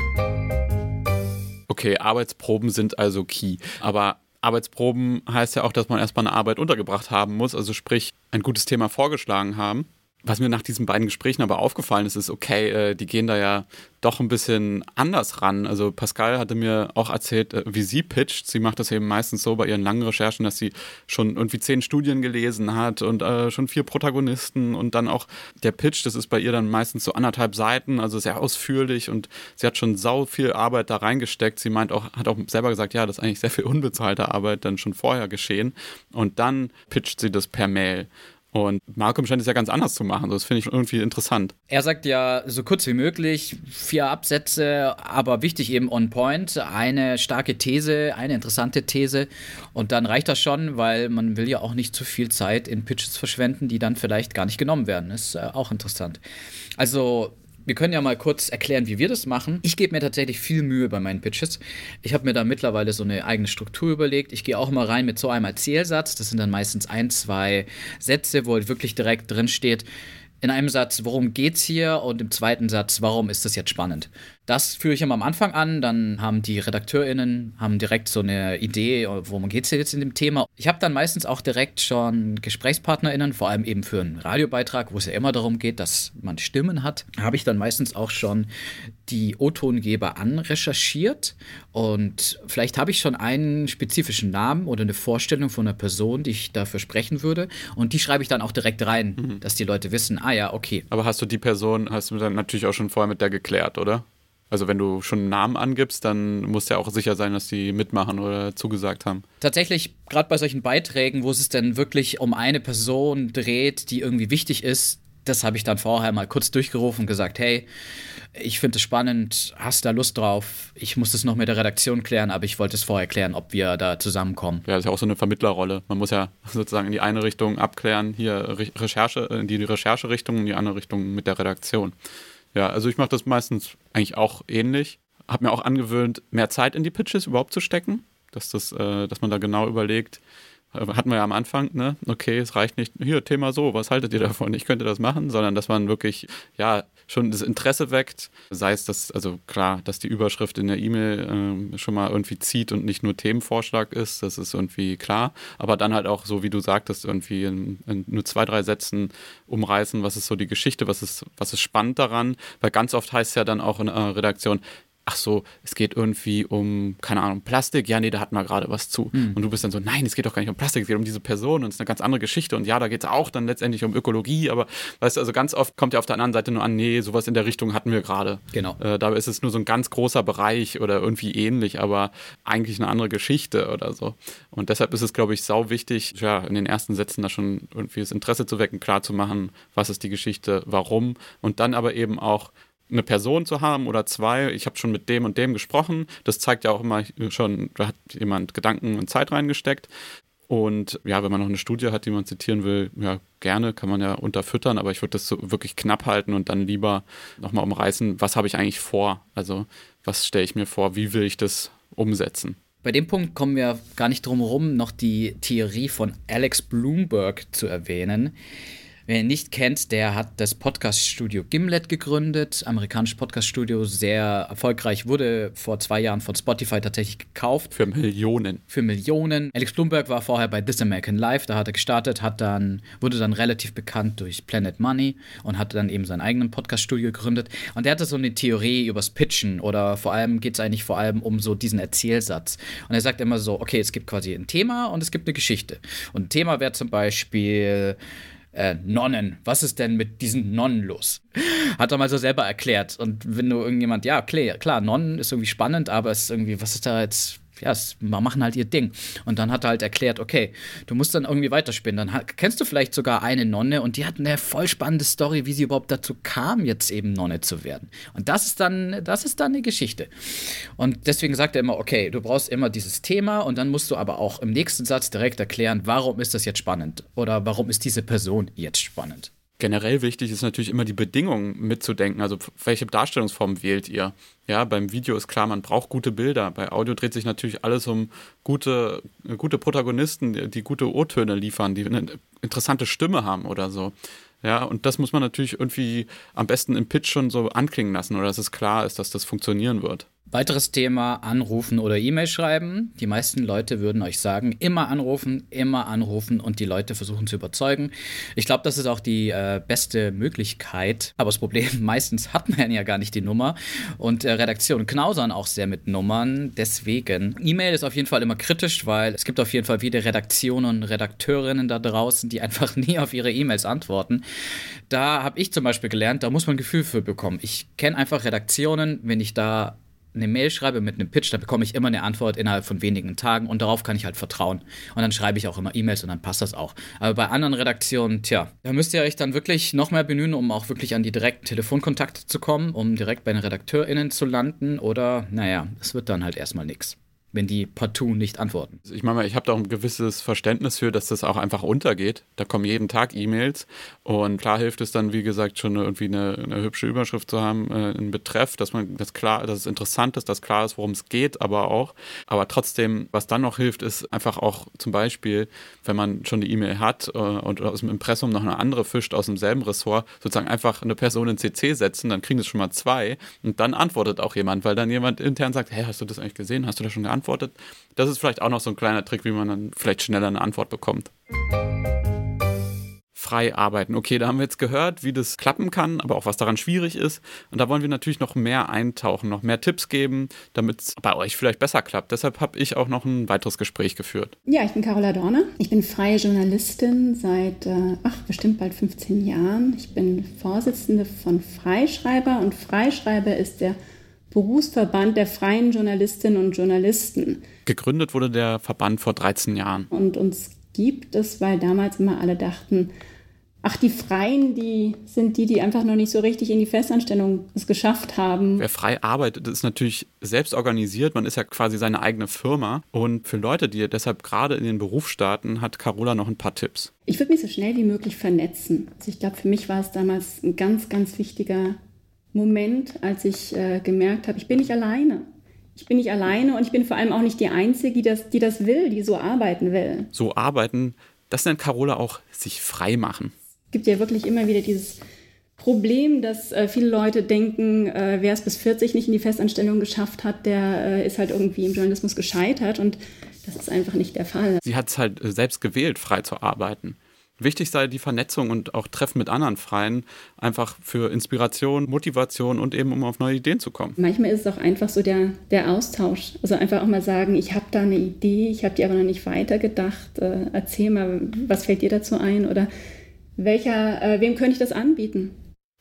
Okay, Arbeitsproben sind also key. Aber Arbeitsproben heißt ja auch, dass man erstmal eine Arbeit untergebracht haben muss, also sprich ein gutes Thema vorgeschlagen haben. Was mir nach diesen beiden Gesprächen aber aufgefallen ist, ist, okay, äh, die gehen da ja doch ein bisschen anders ran. Also Pascal hatte mir auch erzählt, äh, wie sie pitcht. Sie macht das eben meistens so bei ihren langen Recherchen, dass sie schon irgendwie zehn Studien gelesen hat und äh, schon vier Protagonisten und dann auch der Pitch, das ist bei ihr dann meistens so anderthalb Seiten, also sehr ausführlich und sie hat schon sau viel Arbeit da reingesteckt. Sie meint auch, hat auch selber gesagt, ja, das ist eigentlich sehr viel unbezahlte Arbeit dann schon vorher geschehen. Und dann pitcht sie das per Mail. Und Malcolm scheint es ja ganz anders zu machen. Das finde ich irgendwie interessant. Er sagt ja so kurz wie möglich, vier Absätze, aber wichtig eben on point. Eine starke These, eine interessante These. Und dann reicht das schon, weil man will ja auch nicht zu viel Zeit in Pitches verschwenden, die dann vielleicht gar nicht genommen werden. Ist äh, auch interessant. Also wir können ja mal kurz erklären, wie wir das machen. Ich gebe mir tatsächlich viel Mühe bei meinen Pitches. Ich habe mir da mittlerweile so eine eigene Struktur überlegt. Ich gehe auch mal rein mit so einem Erzählsatz. Das sind dann meistens ein, zwei Sätze, wo halt wirklich direkt drin steht, in einem Satz, worum geht's hier und im zweiten Satz, warum ist das jetzt spannend. Das führe ich immer am Anfang an, dann haben die RedakteurInnen haben direkt so eine Idee, worum geht es jetzt in dem Thema. Ich habe dann meistens auch direkt schon GesprächspartnerInnen, vor allem eben für einen Radiobeitrag, wo es ja immer darum geht, dass man Stimmen hat, habe ich dann meistens auch schon die O-Tongeber anrecherchiert und vielleicht habe ich schon einen spezifischen Namen oder eine Vorstellung von einer Person, die ich dafür sprechen würde und die schreibe ich dann auch direkt rein, mhm. dass die Leute wissen, ah ja, okay. Aber hast du die Person, hast du dann natürlich auch schon vorher mit der geklärt, oder? Also wenn du schon einen Namen angibst, dann musst du ja auch sicher sein, dass die mitmachen oder zugesagt haben. Tatsächlich, gerade bei solchen Beiträgen, wo es denn wirklich um eine Person dreht, die irgendwie wichtig ist, das habe ich dann vorher mal kurz durchgerufen und gesagt, hey, ich finde es spannend, hast da Lust drauf? Ich muss das noch mit der Redaktion klären, aber ich wollte es vorher klären, ob wir da zusammenkommen. Ja, das ist ja auch so eine Vermittlerrolle. Man muss ja sozusagen in die eine Richtung abklären, hier Recherche, in die Rechercherichtung, in die andere Richtung mit der Redaktion. Ja, also ich mache das meistens eigentlich auch ähnlich. Habe mir auch angewöhnt, mehr Zeit in die Pitches überhaupt zu stecken, dass, das, äh, dass man da genau überlegt, hatten wir ja am Anfang, ne? Okay, es reicht nicht, hier, Thema so, was haltet ihr davon? Ich könnte das machen, sondern dass man wirklich, ja, schon das Interesse weckt. Sei es, dass, also klar, dass die Überschrift in der E-Mail äh, schon mal irgendwie zieht und nicht nur Themenvorschlag ist, das ist irgendwie klar. Aber dann halt auch so, wie du sagtest, irgendwie in, in nur zwei, drei Sätzen umreißen, was ist so die Geschichte, was ist, was ist spannend daran. Weil ganz oft heißt es ja dann auch in einer Redaktion, ach so, es geht irgendwie um, keine Ahnung, Plastik, ja, nee, da hatten wir gerade was zu. Mhm. Und du bist dann so, nein, es geht doch gar nicht um Plastik, es geht um diese Person und es ist eine ganz andere Geschichte. Und ja, da geht es auch dann letztendlich um Ökologie, aber weißt du, also ganz oft kommt ja auf der anderen Seite nur an, nee, sowas in der Richtung hatten wir gerade. Genau. Äh, dabei ist es nur so ein ganz großer Bereich oder irgendwie ähnlich, aber eigentlich eine andere Geschichte oder so. Und deshalb ist es, glaube ich, sau wichtig, ja, in den ersten Sätzen da schon irgendwie das Interesse zu wecken, klar zu machen, was ist die Geschichte, warum und dann aber eben auch eine Person zu haben oder zwei, ich habe schon mit dem und dem gesprochen. Das zeigt ja auch immer schon, da hat jemand Gedanken und Zeit reingesteckt. Und ja, wenn man noch eine Studie hat, die man zitieren will, ja, gerne, kann man ja unterfüttern, aber ich würde das so wirklich knapp halten und dann lieber nochmal umreißen, was habe ich eigentlich vor? Also, was stelle ich mir vor? Wie will ich das umsetzen? Bei dem Punkt kommen wir gar nicht drum herum, noch die Theorie von Alex Bloomberg zu erwähnen. Wer ihn nicht kennt, der hat das Podcast-Studio Gimlet gegründet. Amerikanisches Podcast-Studio, sehr erfolgreich, wurde vor zwei Jahren von Spotify tatsächlich gekauft. Für Millionen. Für Millionen. Alex Bloomberg war vorher bei This American Life, da hat er gestartet, hat dann, wurde dann relativ bekannt durch Planet Money und hat dann eben sein eigenes Podcast-Studio gegründet. Und der hatte so eine Theorie übers Pitchen oder vor allem geht es eigentlich vor allem um so diesen Erzählsatz. Und er sagt immer so, okay, es gibt quasi ein Thema und es gibt eine Geschichte. Und ein Thema wäre zum Beispiel äh, Nonnen, was ist denn mit diesen Nonnen los? Hat er mal so selber erklärt. Und wenn du irgendjemand, ja, klar, klar, Nonnen ist irgendwie spannend, aber es ist irgendwie, was ist da jetzt ja, machen halt ihr Ding. Und dann hat er halt erklärt, okay, du musst dann irgendwie weiterspinnen. Dann kennst du vielleicht sogar eine Nonne und die hat eine voll spannende Story, wie sie überhaupt dazu kam, jetzt eben Nonne zu werden. Und das ist dann, das ist dann eine Geschichte. Und deswegen sagt er immer, okay, du brauchst immer dieses Thema und dann musst du aber auch im nächsten Satz direkt erklären, warum ist das jetzt spannend oder warum ist diese Person jetzt spannend. Generell wichtig ist natürlich immer die Bedingungen mitzudenken. Also welche Darstellungsform wählt ihr? Ja, beim Video ist klar, man braucht gute Bilder. Bei Audio dreht sich natürlich alles um gute, gute Protagonisten, die, gute O-Töne liefern, die eine interessante Stimme haben oder so. Ja, und das muss man natürlich irgendwie am besten im Pitch schon so anklingen lassen oder dass es klar ist, dass das funktionieren wird. Weiteres Thema, anrufen oder E-Mail schreiben. Die meisten Leute würden euch sagen, immer anrufen, immer anrufen und die Leute versuchen zu überzeugen. Ich glaube, das ist auch die äh, beste Möglichkeit. Aber das Problem, meistens hat man ja gar nicht die Nummer und äh, Redaktionen knausern auch sehr mit Nummern. Deswegen, E-Mail ist auf jeden Fall immer kritisch, weil es gibt auf jeden Fall viele Redaktionen und Redakteurinnen da draußen, die einfach nie auf ihre E-Mails antworten. Da habe ich zum Beispiel gelernt, da muss man ein Gefühl für bekommen. Ich kenne einfach Redaktionen, wenn ich da eine Mail schreibe mit einem Pitch, dann bekomme ich immer eine Antwort innerhalb von wenigen Tagen und darauf kann ich halt vertrauen. Und dann schreibe ich auch immer E-Mails und dann passt das auch. Aber bei anderen Redaktionen, tja, da müsst ihr euch dann wirklich noch mehr bemühen, um auch wirklich an die direkten Telefonkontakte zu kommen, um direkt bei den RedakteurInnen zu landen oder, naja, es wird dann halt erstmal nichts wenn die partout nicht antworten. Ich meine, ich habe da ein gewisses Verständnis für, dass das auch einfach untergeht. Da kommen jeden Tag E-Mails und klar hilft es dann, wie gesagt, schon irgendwie eine, eine hübsche Überschrift zu haben, äh, einen Betreff, dass man das klar, dass es interessant ist, dass klar ist, worum es geht, aber auch. Aber trotzdem, was dann noch hilft, ist einfach auch zum Beispiel, wenn man schon die E-Mail hat äh, und aus dem Impressum noch eine andere fischt aus demselben Ressort, sozusagen einfach eine Person in CC setzen, dann kriegen es schon mal zwei und dann antwortet auch jemand, weil dann jemand intern sagt, hey, hast du das eigentlich gesehen? Hast du das schon geantwortet? Antwortet. Das ist vielleicht auch noch so ein kleiner Trick, wie man dann vielleicht schneller eine Antwort bekommt. Frei arbeiten. Okay, da haben wir jetzt gehört, wie das klappen kann, aber auch was daran schwierig ist. Und da wollen wir natürlich noch mehr eintauchen, noch mehr Tipps geben, damit es bei euch vielleicht besser klappt. Deshalb habe ich auch noch ein weiteres Gespräch geführt. Ja, ich bin Carola Dorner. Ich bin freie Journalistin seit, äh, ach, bestimmt bald 15 Jahren. Ich bin Vorsitzende von Freischreiber und Freischreiber ist der Berufsverband der freien Journalistinnen und Journalisten. Gegründet wurde der Verband vor 13 Jahren. Und uns gibt es, weil damals immer alle dachten, ach, die Freien, die sind die, die einfach noch nicht so richtig in die Festanstellung es geschafft haben. Wer frei arbeitet, ist natürlich selbst organisiert. Man ist ja quasi seine eigene Firma. Und für Leute, die deshalb gerade in den Beruf starten, hat Carola noch ein paar Tipps. Ich würde mich so schnell wie möglich vernetzen. Also ich glaube, für mich war es damals ein ganz, ganz wichtiger Moment, als ich äh, gemerkt habe, ich bin nicht alleine. Ich bin nicht alleine und ich bin vor allem auch nicht die Einzige, die das, die das will, die so arbeiten will. So arbeiten, das nennt Carola auch sich frei machen. Es gibt ja wirklich immer wieder dieses Problem, dass äh, viele Leute denken, äh, wer es bis 40 nicht in die Festanstellung geschafft hat, der äh, ist halt irgendwie im Journalismus gescheitert und das ist einfach nicht der Fall. Sie hat es halt äh, selbst gewählt, frei zu arbeiten. Wichtig sei die Vernetzung und auch Treffen mit anderen Freien, einfach für Inspiration, Motivation und eben um auf neue Ideen zu kommen. Manchmal ist es auch einfach so der, der Austausch. Also einfach auch mal sagen, ich habe da eine Idee, ich habe die aber noch nicht weitergedacht. Äh, erzähl mal, was fällt dir dazu ein oder welcher, äh, wem könnte ich das anbieten?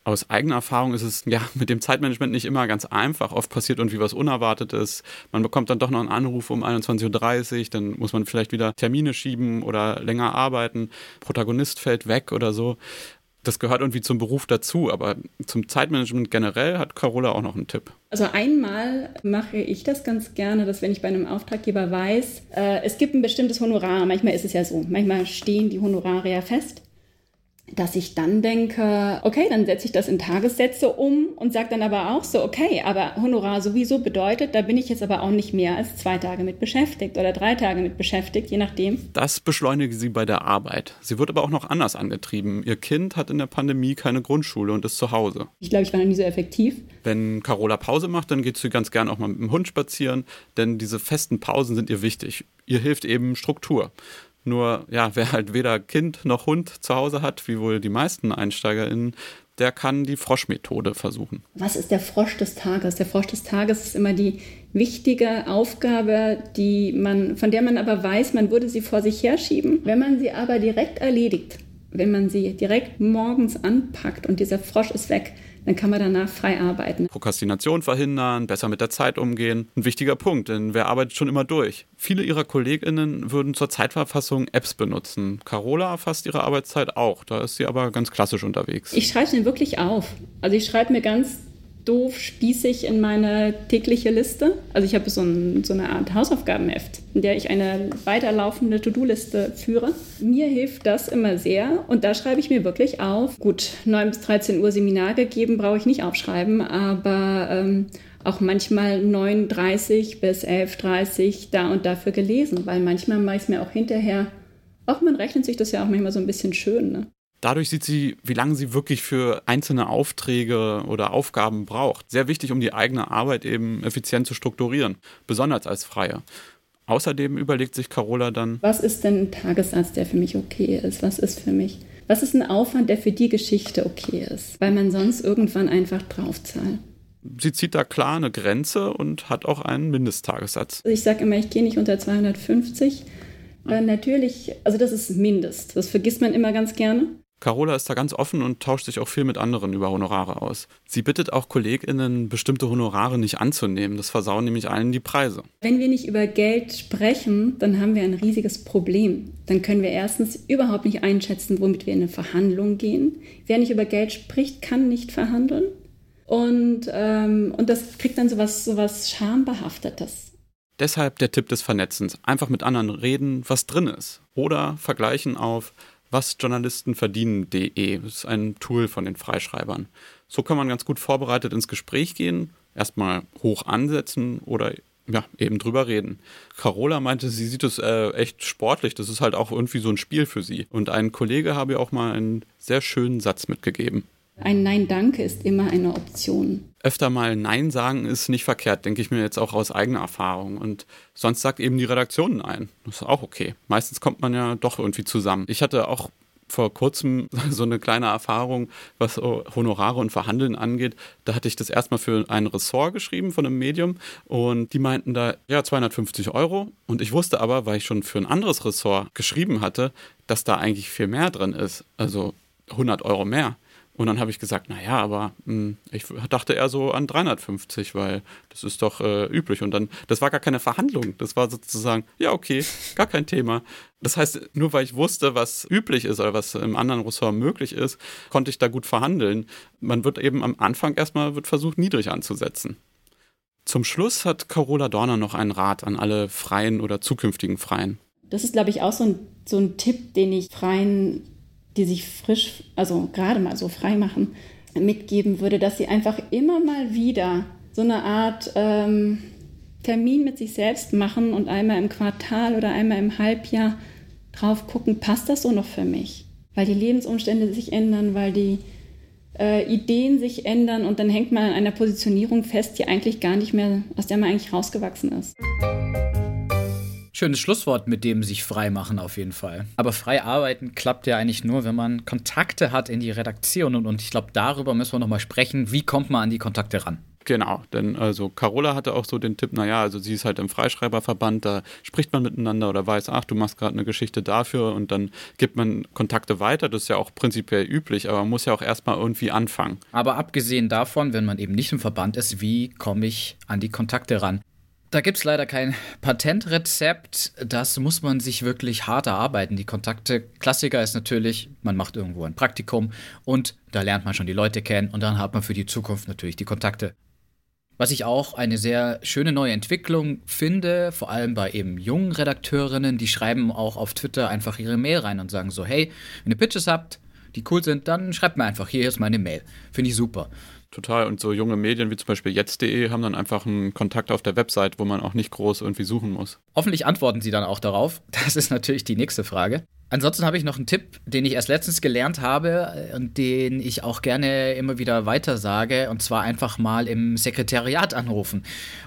Aus eigener Erfahrung ist es ja mit dem Zeitmanagement nicht immer ganz einfach. Oft passiert irgendwie was Unerwartetes. Man bekommt dann doch noch einen Anruf um 21.30 Uhr, dann muss man vielleicht wieder Termine schieben oder länger arbeiten. Protagonist fällt weg oder so. Das gehört irgendwie zum Beruf dazu, aber zum Zeitmanagement generell hat Carola auch noch einen Tipp. Also einmal mache ich das ganz gerne, dass wenn ich bei einem Auftraggeber weiß, äh, es gibt ein bestimmtes Honorar, manchmal ist es ja so, manchmal stehen die Honorare ja fest dass ich dann denke, okay, dann setze ich das in Tagessätze um und sage dann aber auch so, okay, aber Honorar sowieso bedeutet, da bin ich jetzt aber auch nicht mehr als zwei Tage mit beschäftigt oder drei Tage mit beschäftigt, je nachdem. Das beschleunige sie bei der Arbeit. Sie wird aber auch noch anders angetrieben. Ihr Kind hat in der Pandemie keine Grundschule und ist zu Hause. Ich glaube, ich war noch nie so effektiv. Wenn Carola Pause macht, dann geht sie ganz gern auch mal mit dem Hund spazieren, denn diese festen Pausen sind ihr wichtig. Ihr hilft eben Struktur. Nur, ja, wer halt weder Kind noch Hund zu Hause hat, wie wohl die meisten EinsteigerInnen, der kann die Froschmethode versuchen. Was ist der Frosch des Tages? Der Frosch des Tages ist immer die wichtige Aufgabe, die man, von der man aber weiß, man würde sie vor sich herschieben. Wenn man sie aber direkt erledigt, wenn man sie direkt morgens anpackt und dieser Frosch ist weg, Dann kann man danach frei arbeiten. Prokrastination verhindern, besser mit der Zeit umgehen. Ein wichtiger Punkt, denn wer arbeitet schon immer durch? Viele ihrer KollegInnen würden zur Zeitverfassung Apps benutzen. Carola erfasst ihre Arbeitszeit auch. Da ist sie aber ganz klassisch unterwegs. Ich schreibe es mir wirklich auf. Also ich schreibe mir ganz doof, spießig in meine tägliche Liste. Also ich habe so, ein, so eine Art Hausaufgabenheft, in der ich eine weiterlaufende To-Do-Liste führe. Mir hilft das immer sehr und da schreibe ich mir wirklich auf. Gut, 9 bis 13 Uhr Seminar gegeben, brauche ich nicht aufschreiben, aber ähm, auch manchmal 9.30 bis 11.30 da und dafür gelesen, weil manchmal mache ich es mir auch hinterher. Auch man rechnet sich das ja auch manchmal so ein bisschen schön. Ne? Dadurch sieht sie, wie lange sie wirklich für einzelne Aufträge oder Aufgaben braucht. Sehr wichtig, um die eigene Arbeit eben effizient zu strukturieren, besonders als Freie. Außerdem überlegt sich Carola dann, was ist denn ein Tagessatz, der für mich okay ist? Was ist für mich, was ist ein Aufwand, der für die Geschichte okay ist? Weil man sonst irgendwann einfach draufzahlt. Sie zieht da klar eine Grenze und hat auch einen Mindesttagessatz. Also ich sage immer, ich gehe nicht unter 250. Äh, natürlich, also das ist Mindest. Das vergisst man immer ganz gerne. Carola ist da ganz offen und tauscht sich auch viel mit anderen über Honorare aus. Sie bittet auch KollegInnen, bestimmte Honorare nicht anzunehmen. Das versauen nämlich allen die Preise. Wenn wir nicht über Geld sprechen, dann haben wir ein riesiges Problem. Dann können wir erstens überhaupt nicht einschätzen, womit wir in eine Verhandlung gehen. Wer nicht über Geld spricht, kann nicht verhandeln. Und, ähm, und das kriegt dann sowas, sowas Schambehaftetes. Deshalb der Tipp des Vernetzens. Einfach mit anderen reden, was drin ist. Oder vergleichen auf wasjournalistenverdienen.de. Das ist ein Tool von den Freischreibern. So kann man ganz gut vorbereitet ins Gespräch gehen, erstmal hoch ansetzen oder ja, eben drüber reden. Carola meinte, sie sieht es äh, echt sportlich. Das ist halt auch irgendwie so ein Spiel für sie. Und ein Kollege habe ihr auch mal einen sehr schönen Satz mitgegeben. Ein Nein Danke ist immer eine Option. Öfter mal Nein sagen ist nicht verkehrt, denke ich mir jetzt auch aus eigener Erfahrung. Und sonst sagt eben die Redaktion Nein. Das ist auch okay. Meistens kommt man ja doch irgendwie zusammen. Ich hatte auch vor kurzem so eine kleine Erfahrung, was Honorare und Verhandeln angeht. Da hatte ich das erstmal für ein Ressort geschrieben von einem Medium und die meinten da, ja, 250 Euro. Und ich wusste aber, weil ich schon für ein anderes Ressort geschrieben hatte, dass da eigentlich viel mehr drin ist. Also 100 Euro mehr. Und dann habe ich gesagt, naja, aber mh, hm, ich dachte eher so an 350, weil das ist doch äh, üblich. Und dann, das war gar keine Verhandlung. Das war sozusagen, ja, okay, gar kein Thema. Das heißt, nur weil ich wusste, was üblich ist oder was im anderen Ressort möglich ist, konnte ich da gut verhandeln. Man wird eben am Anfang erstmal wird versucht, niedrig anzusetzen. Zum Schluss hat Carola Dorner noch einen Rat an alle Freien oder zukünftigen Freien. Das ist, glaube ich, auch so ein, so ein Tipp, den ich Freien die sich frisch, also gerade mal so frei machen, mitgeben würde, dass sie einfach immer mal wieder so eine Art ähm, Termin mit sich selbst machen und einmal im Quartal oder einmal im Halbjahr drauf gucken, passt das so noch für mich? Weil die Lebensumstände sich ändern, weil die äh, Ideen sich ändern und dann hängt man an einer Positionierung fest, die eigentlich gar nicht mehr, aus der man eigentlich rausgewachsen ist. Schönes Schlusswort, mit dem sich frei machen auf jeden Fall. Aber frei arbeiten klappt ja eigentlich nur, wenn man Kontakte hat in die Redaktion. Und, und ich glaube, darüber müssen wir nochmal sprechen. Wie kommt man an die Kontakte ran? Genau, denn also Carola hatte auch so den Tipp, naja, also sie ist halt im Freischreiberverband, da spricht man miteinander oder weiß, ach, du machst gerade eine Geschichte dafür und dann gibt man Kontakte weiter. Das ist ja auch prinzipiell üblich, aber man muss ja auch erstmal irgendwie anfangen. Aber abgesehen davon, wenn man eben nicht im Verband ist, wie komme ich an die Kontakte ran? Da gibt es leider kein Patentrezept. Das muss man sich wirklich hart erarbeiten. Die Kontakte. Klassiker ist natürlich, man macht irgendwo ein Praktikum und da lernt man schon die Leute kennen und dann hat man für die Zukunft natürlich die Kontakte. Was ich auch eine sehr schöne neue Entwicklung finde, vor allem bei eben jungen Redakteurinnen, die schreiben auch auf Twitter einfach ihre Mail rein und sagen so, hey, wenn ihr Pitches habt, die cool sind, dann schreibt mir einfach, hier ist meine Mail. Finde ich super. Total. Und so junge Medien wie zum Beispiel jetzt.de haben dann einfach einen Kontakt auf der Website, wo man auch nicht groß irgendwie suchen muss. Hoffentlich antworten sie dann auch darauf. Das ist natürlich die nächste Frage. Ansonsten habe ich noch einen Tipp, den ich erst letztens gelernt habe äh, und den ich auch gerne immer wieder weiter sage, und zwar einfach mal im Sekretariat anrufen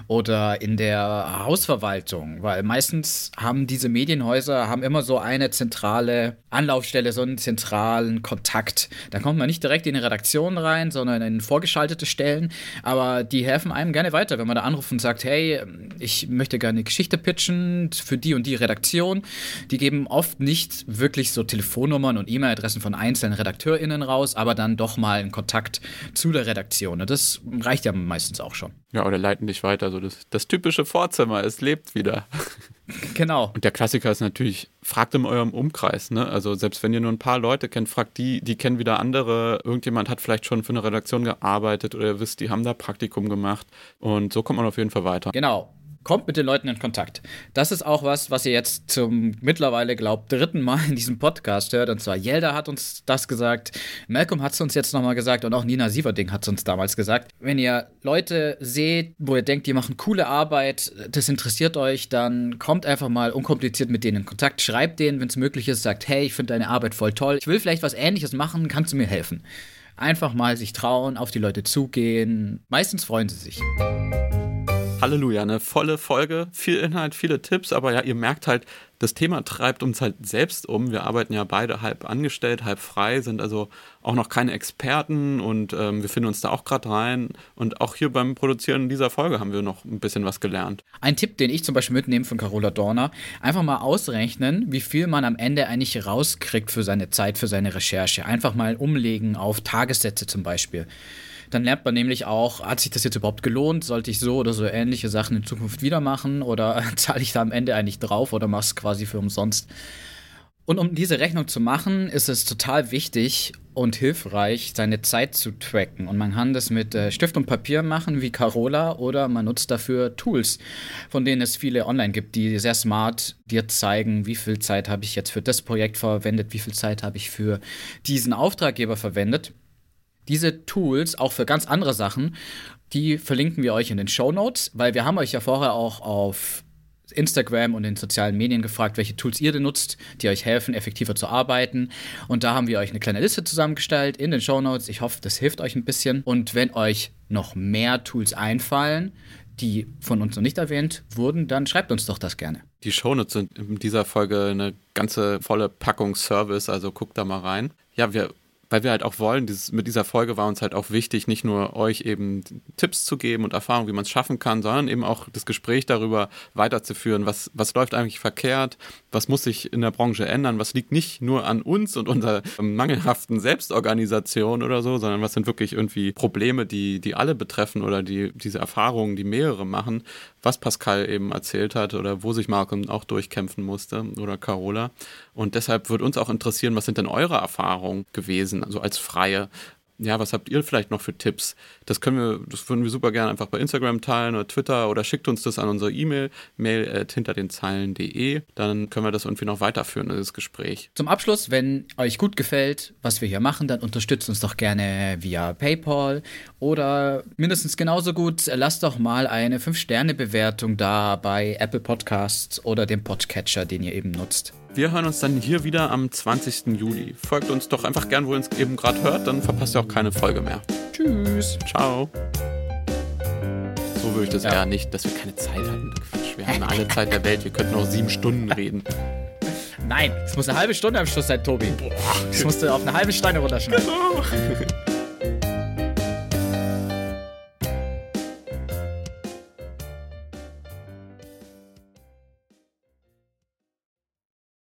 oder in der Hausverwaltung, weil meistens haben diese Medienhäuser haben immer so eine zentrale Anlaufstelle, so einen zentralen Kontakt. Da kommt man nicht direkt in die Redaktion rein, sondern in vorgeschaltete Stellen, aber die helfen einem gerne weiter, wenn man da anruft und sagt, hey, ich möchte gerne eine Geschichte pitchen für die und die Redaktion. Die geben oft nicht wirklich so Telefonnummern und E-Mail-Adressen von einzelnen RedakteurInnen raus, aber dann doch mal einen Kontakt zu der Redaktion. Und das reicht ja meistens auch schon. Ja, oder leiten dich weiter. So das, das typische Vorzimmer, es lebt wieder. Genau. Und der Klassiker ist natürlich, fragt in eurem Umkreis, ne? Also selbst wenn ihr nur ein paar Leute kennt, fragt die, die kennen wieder andere. Irgendjemand hat vielleicht schon für eine Redaktion gearbeitet oder ihr wisst, die haben da Praktikum gemacht. Und so kommt man auf jeden Fall weiter. Genau kommt mit den Leuten in Kontakt. Das ist auch was, was ihr jetzt zum mittlerweile, glaubt, dritten Mal in diesem Podcast hört. Und zwar Jelda hat uns das gesagt, Malcolm hat es uns jetzt nochmal gesagt und auch Nina Sieverding hat es uns damals gesagt. Wenn ihr Leute seht, wo ihr denkt, die machen coole Arbeit, das interessiert euch, dann kommt einfach mal unkompliziert mit denen in Kontakt, schreibt denen, wenn es möglich ist, sagt, hey, ich finde deine Arbeit voll toll, ich will vielleicht was ähnliches machen, kannst du mir helfen? Einfach mal sich trauen, auf die Leute zugehen. Meistens freuen sie sich. Halleluja, eine volle Folge, viel Inhalt, viele Tipps, aber ja, ihr merkt halt, das Thema treibt uns halt selbst um. Wir arbeiten ja beide halb angestellt, halb frei, sind also auch noch keine Experten und ähm, wir finden uns da auch gerade rein. Und auch hier beim Produzieren dieser Folge haben wir noch ein bisschen was gelernt. Ein Tipp, den ich zum Beispiel mitnehme von Carola Dorner, einfach mal ausrechnen, wie viel man am Ende eigentlich rauskriegt für seine Zeit, für seine Recherche. Einfach mal umlegen auf Tagessätze zum Beispiel. Dann lernt man nämlich auch, hat sich das jetzt überhaupt gelohnt? Sollte ich so oder so ähnliche Sachen in Zukunft wieder machen? Oder zahle ich da am Ende eigentlich drauf oder mach's quasi für umsonst? Und um diese Rechnung zu machen, ist es total wichtig und hilfreich, seine Zeit zu tracken. Und man kann das mit äh, Stift und Papier machen, wie Carola, oder man nutzt dafür Tools, von denen es viele online gibt, die sehr smart dir zeigen, wie viel Zeit habe ich jetzt für das Projekt verwendet, wie viel Zeit habe ich für diesen Auftraggeber verwendet. Diese Tools, auch für ganz andere Sachen, die verlinken wir euch in den Show Notes, weil wir haben euch ja vorher auch auf Instagram und in sozialen Medien gefragt, welche Tools ihr denn nutzt, die euch helfen, effektiver zu arbeiten. Und da haben wir euch eine kleine Liste zusammengestellt in den Show Notes. Ich hoffe, das hilft euch ein bisschen. Und wenn euch noch mehr Tools einfallen, die von uns noch nicht erwähnt wurden, dann schreibt uns doch das gerne. Die Shownotes sind in dieser Folge eine ganze volle Packung Service, also guckt da mal rein. Ja, wir weil wir halt auch wollen, dieses, mit dieser Folge war uns halt auch wichtig, nicht nur euch eben Tipps zu geben und Erfahrungen, wie man es schaffen kann, sondern eben auch das Gespräch darüber weiterzuführen, was, was läuft eigentlich verkehrt, was muss sich in der Branche ändern, was liegt nicht nur an uns und unserer mangelhaften Selbstorganisation oder so, sondern was sind wirklich irgendwie Probleme, die, die alle betreffen oder die, diese Erfahrungen, die mehrere machen, was Pascal eben erzählt hat oder wo sich Malcolm auch durchkämpfen musste oder Carola. Und deshalb würde uns auch interessieren, was sind denn eure Erfahrungen gewesen, also als Freie? Ja, was habt ihr vielleicht noch für Tipps? Das können wir, das würden wir super gerne einfach bei Instagram teilen oder Twitter oder schickt uns das an unsere E-Mail, mail hinter den Zeilen.de. Dann können wir das irgendwie noch weiterführen, das Gespräch. Zum Abschluss, wenn euch gut gefällt, was wir hier machen, dann unterstützt uns doch gerne via PayPal oder mindestens genauso gut, lasst doch mal eine 5-Sterne-Bewertung da bei Apple Podcasts oder dem Podcatcher, den ihr eben nutzt. Wir hören uns dann hier wieder am 20. Juli. Folgt uns doch einfach gern, wo ihr uns eben gerade hört, dann verpasst ihr auch keine Folge mehr. Tschüss. Ciao. So würde ich das ja. eher nicht, dass wir keine Zeit hatten. Wir haben alle Zeit der Welt, wir könnten auch sieben Stunden reden. Nein, es muss eine halbe Stunde am Schluss sein, Tobi. Boah. Das musst du auf eine halbe Steine runterschneiden. Genau.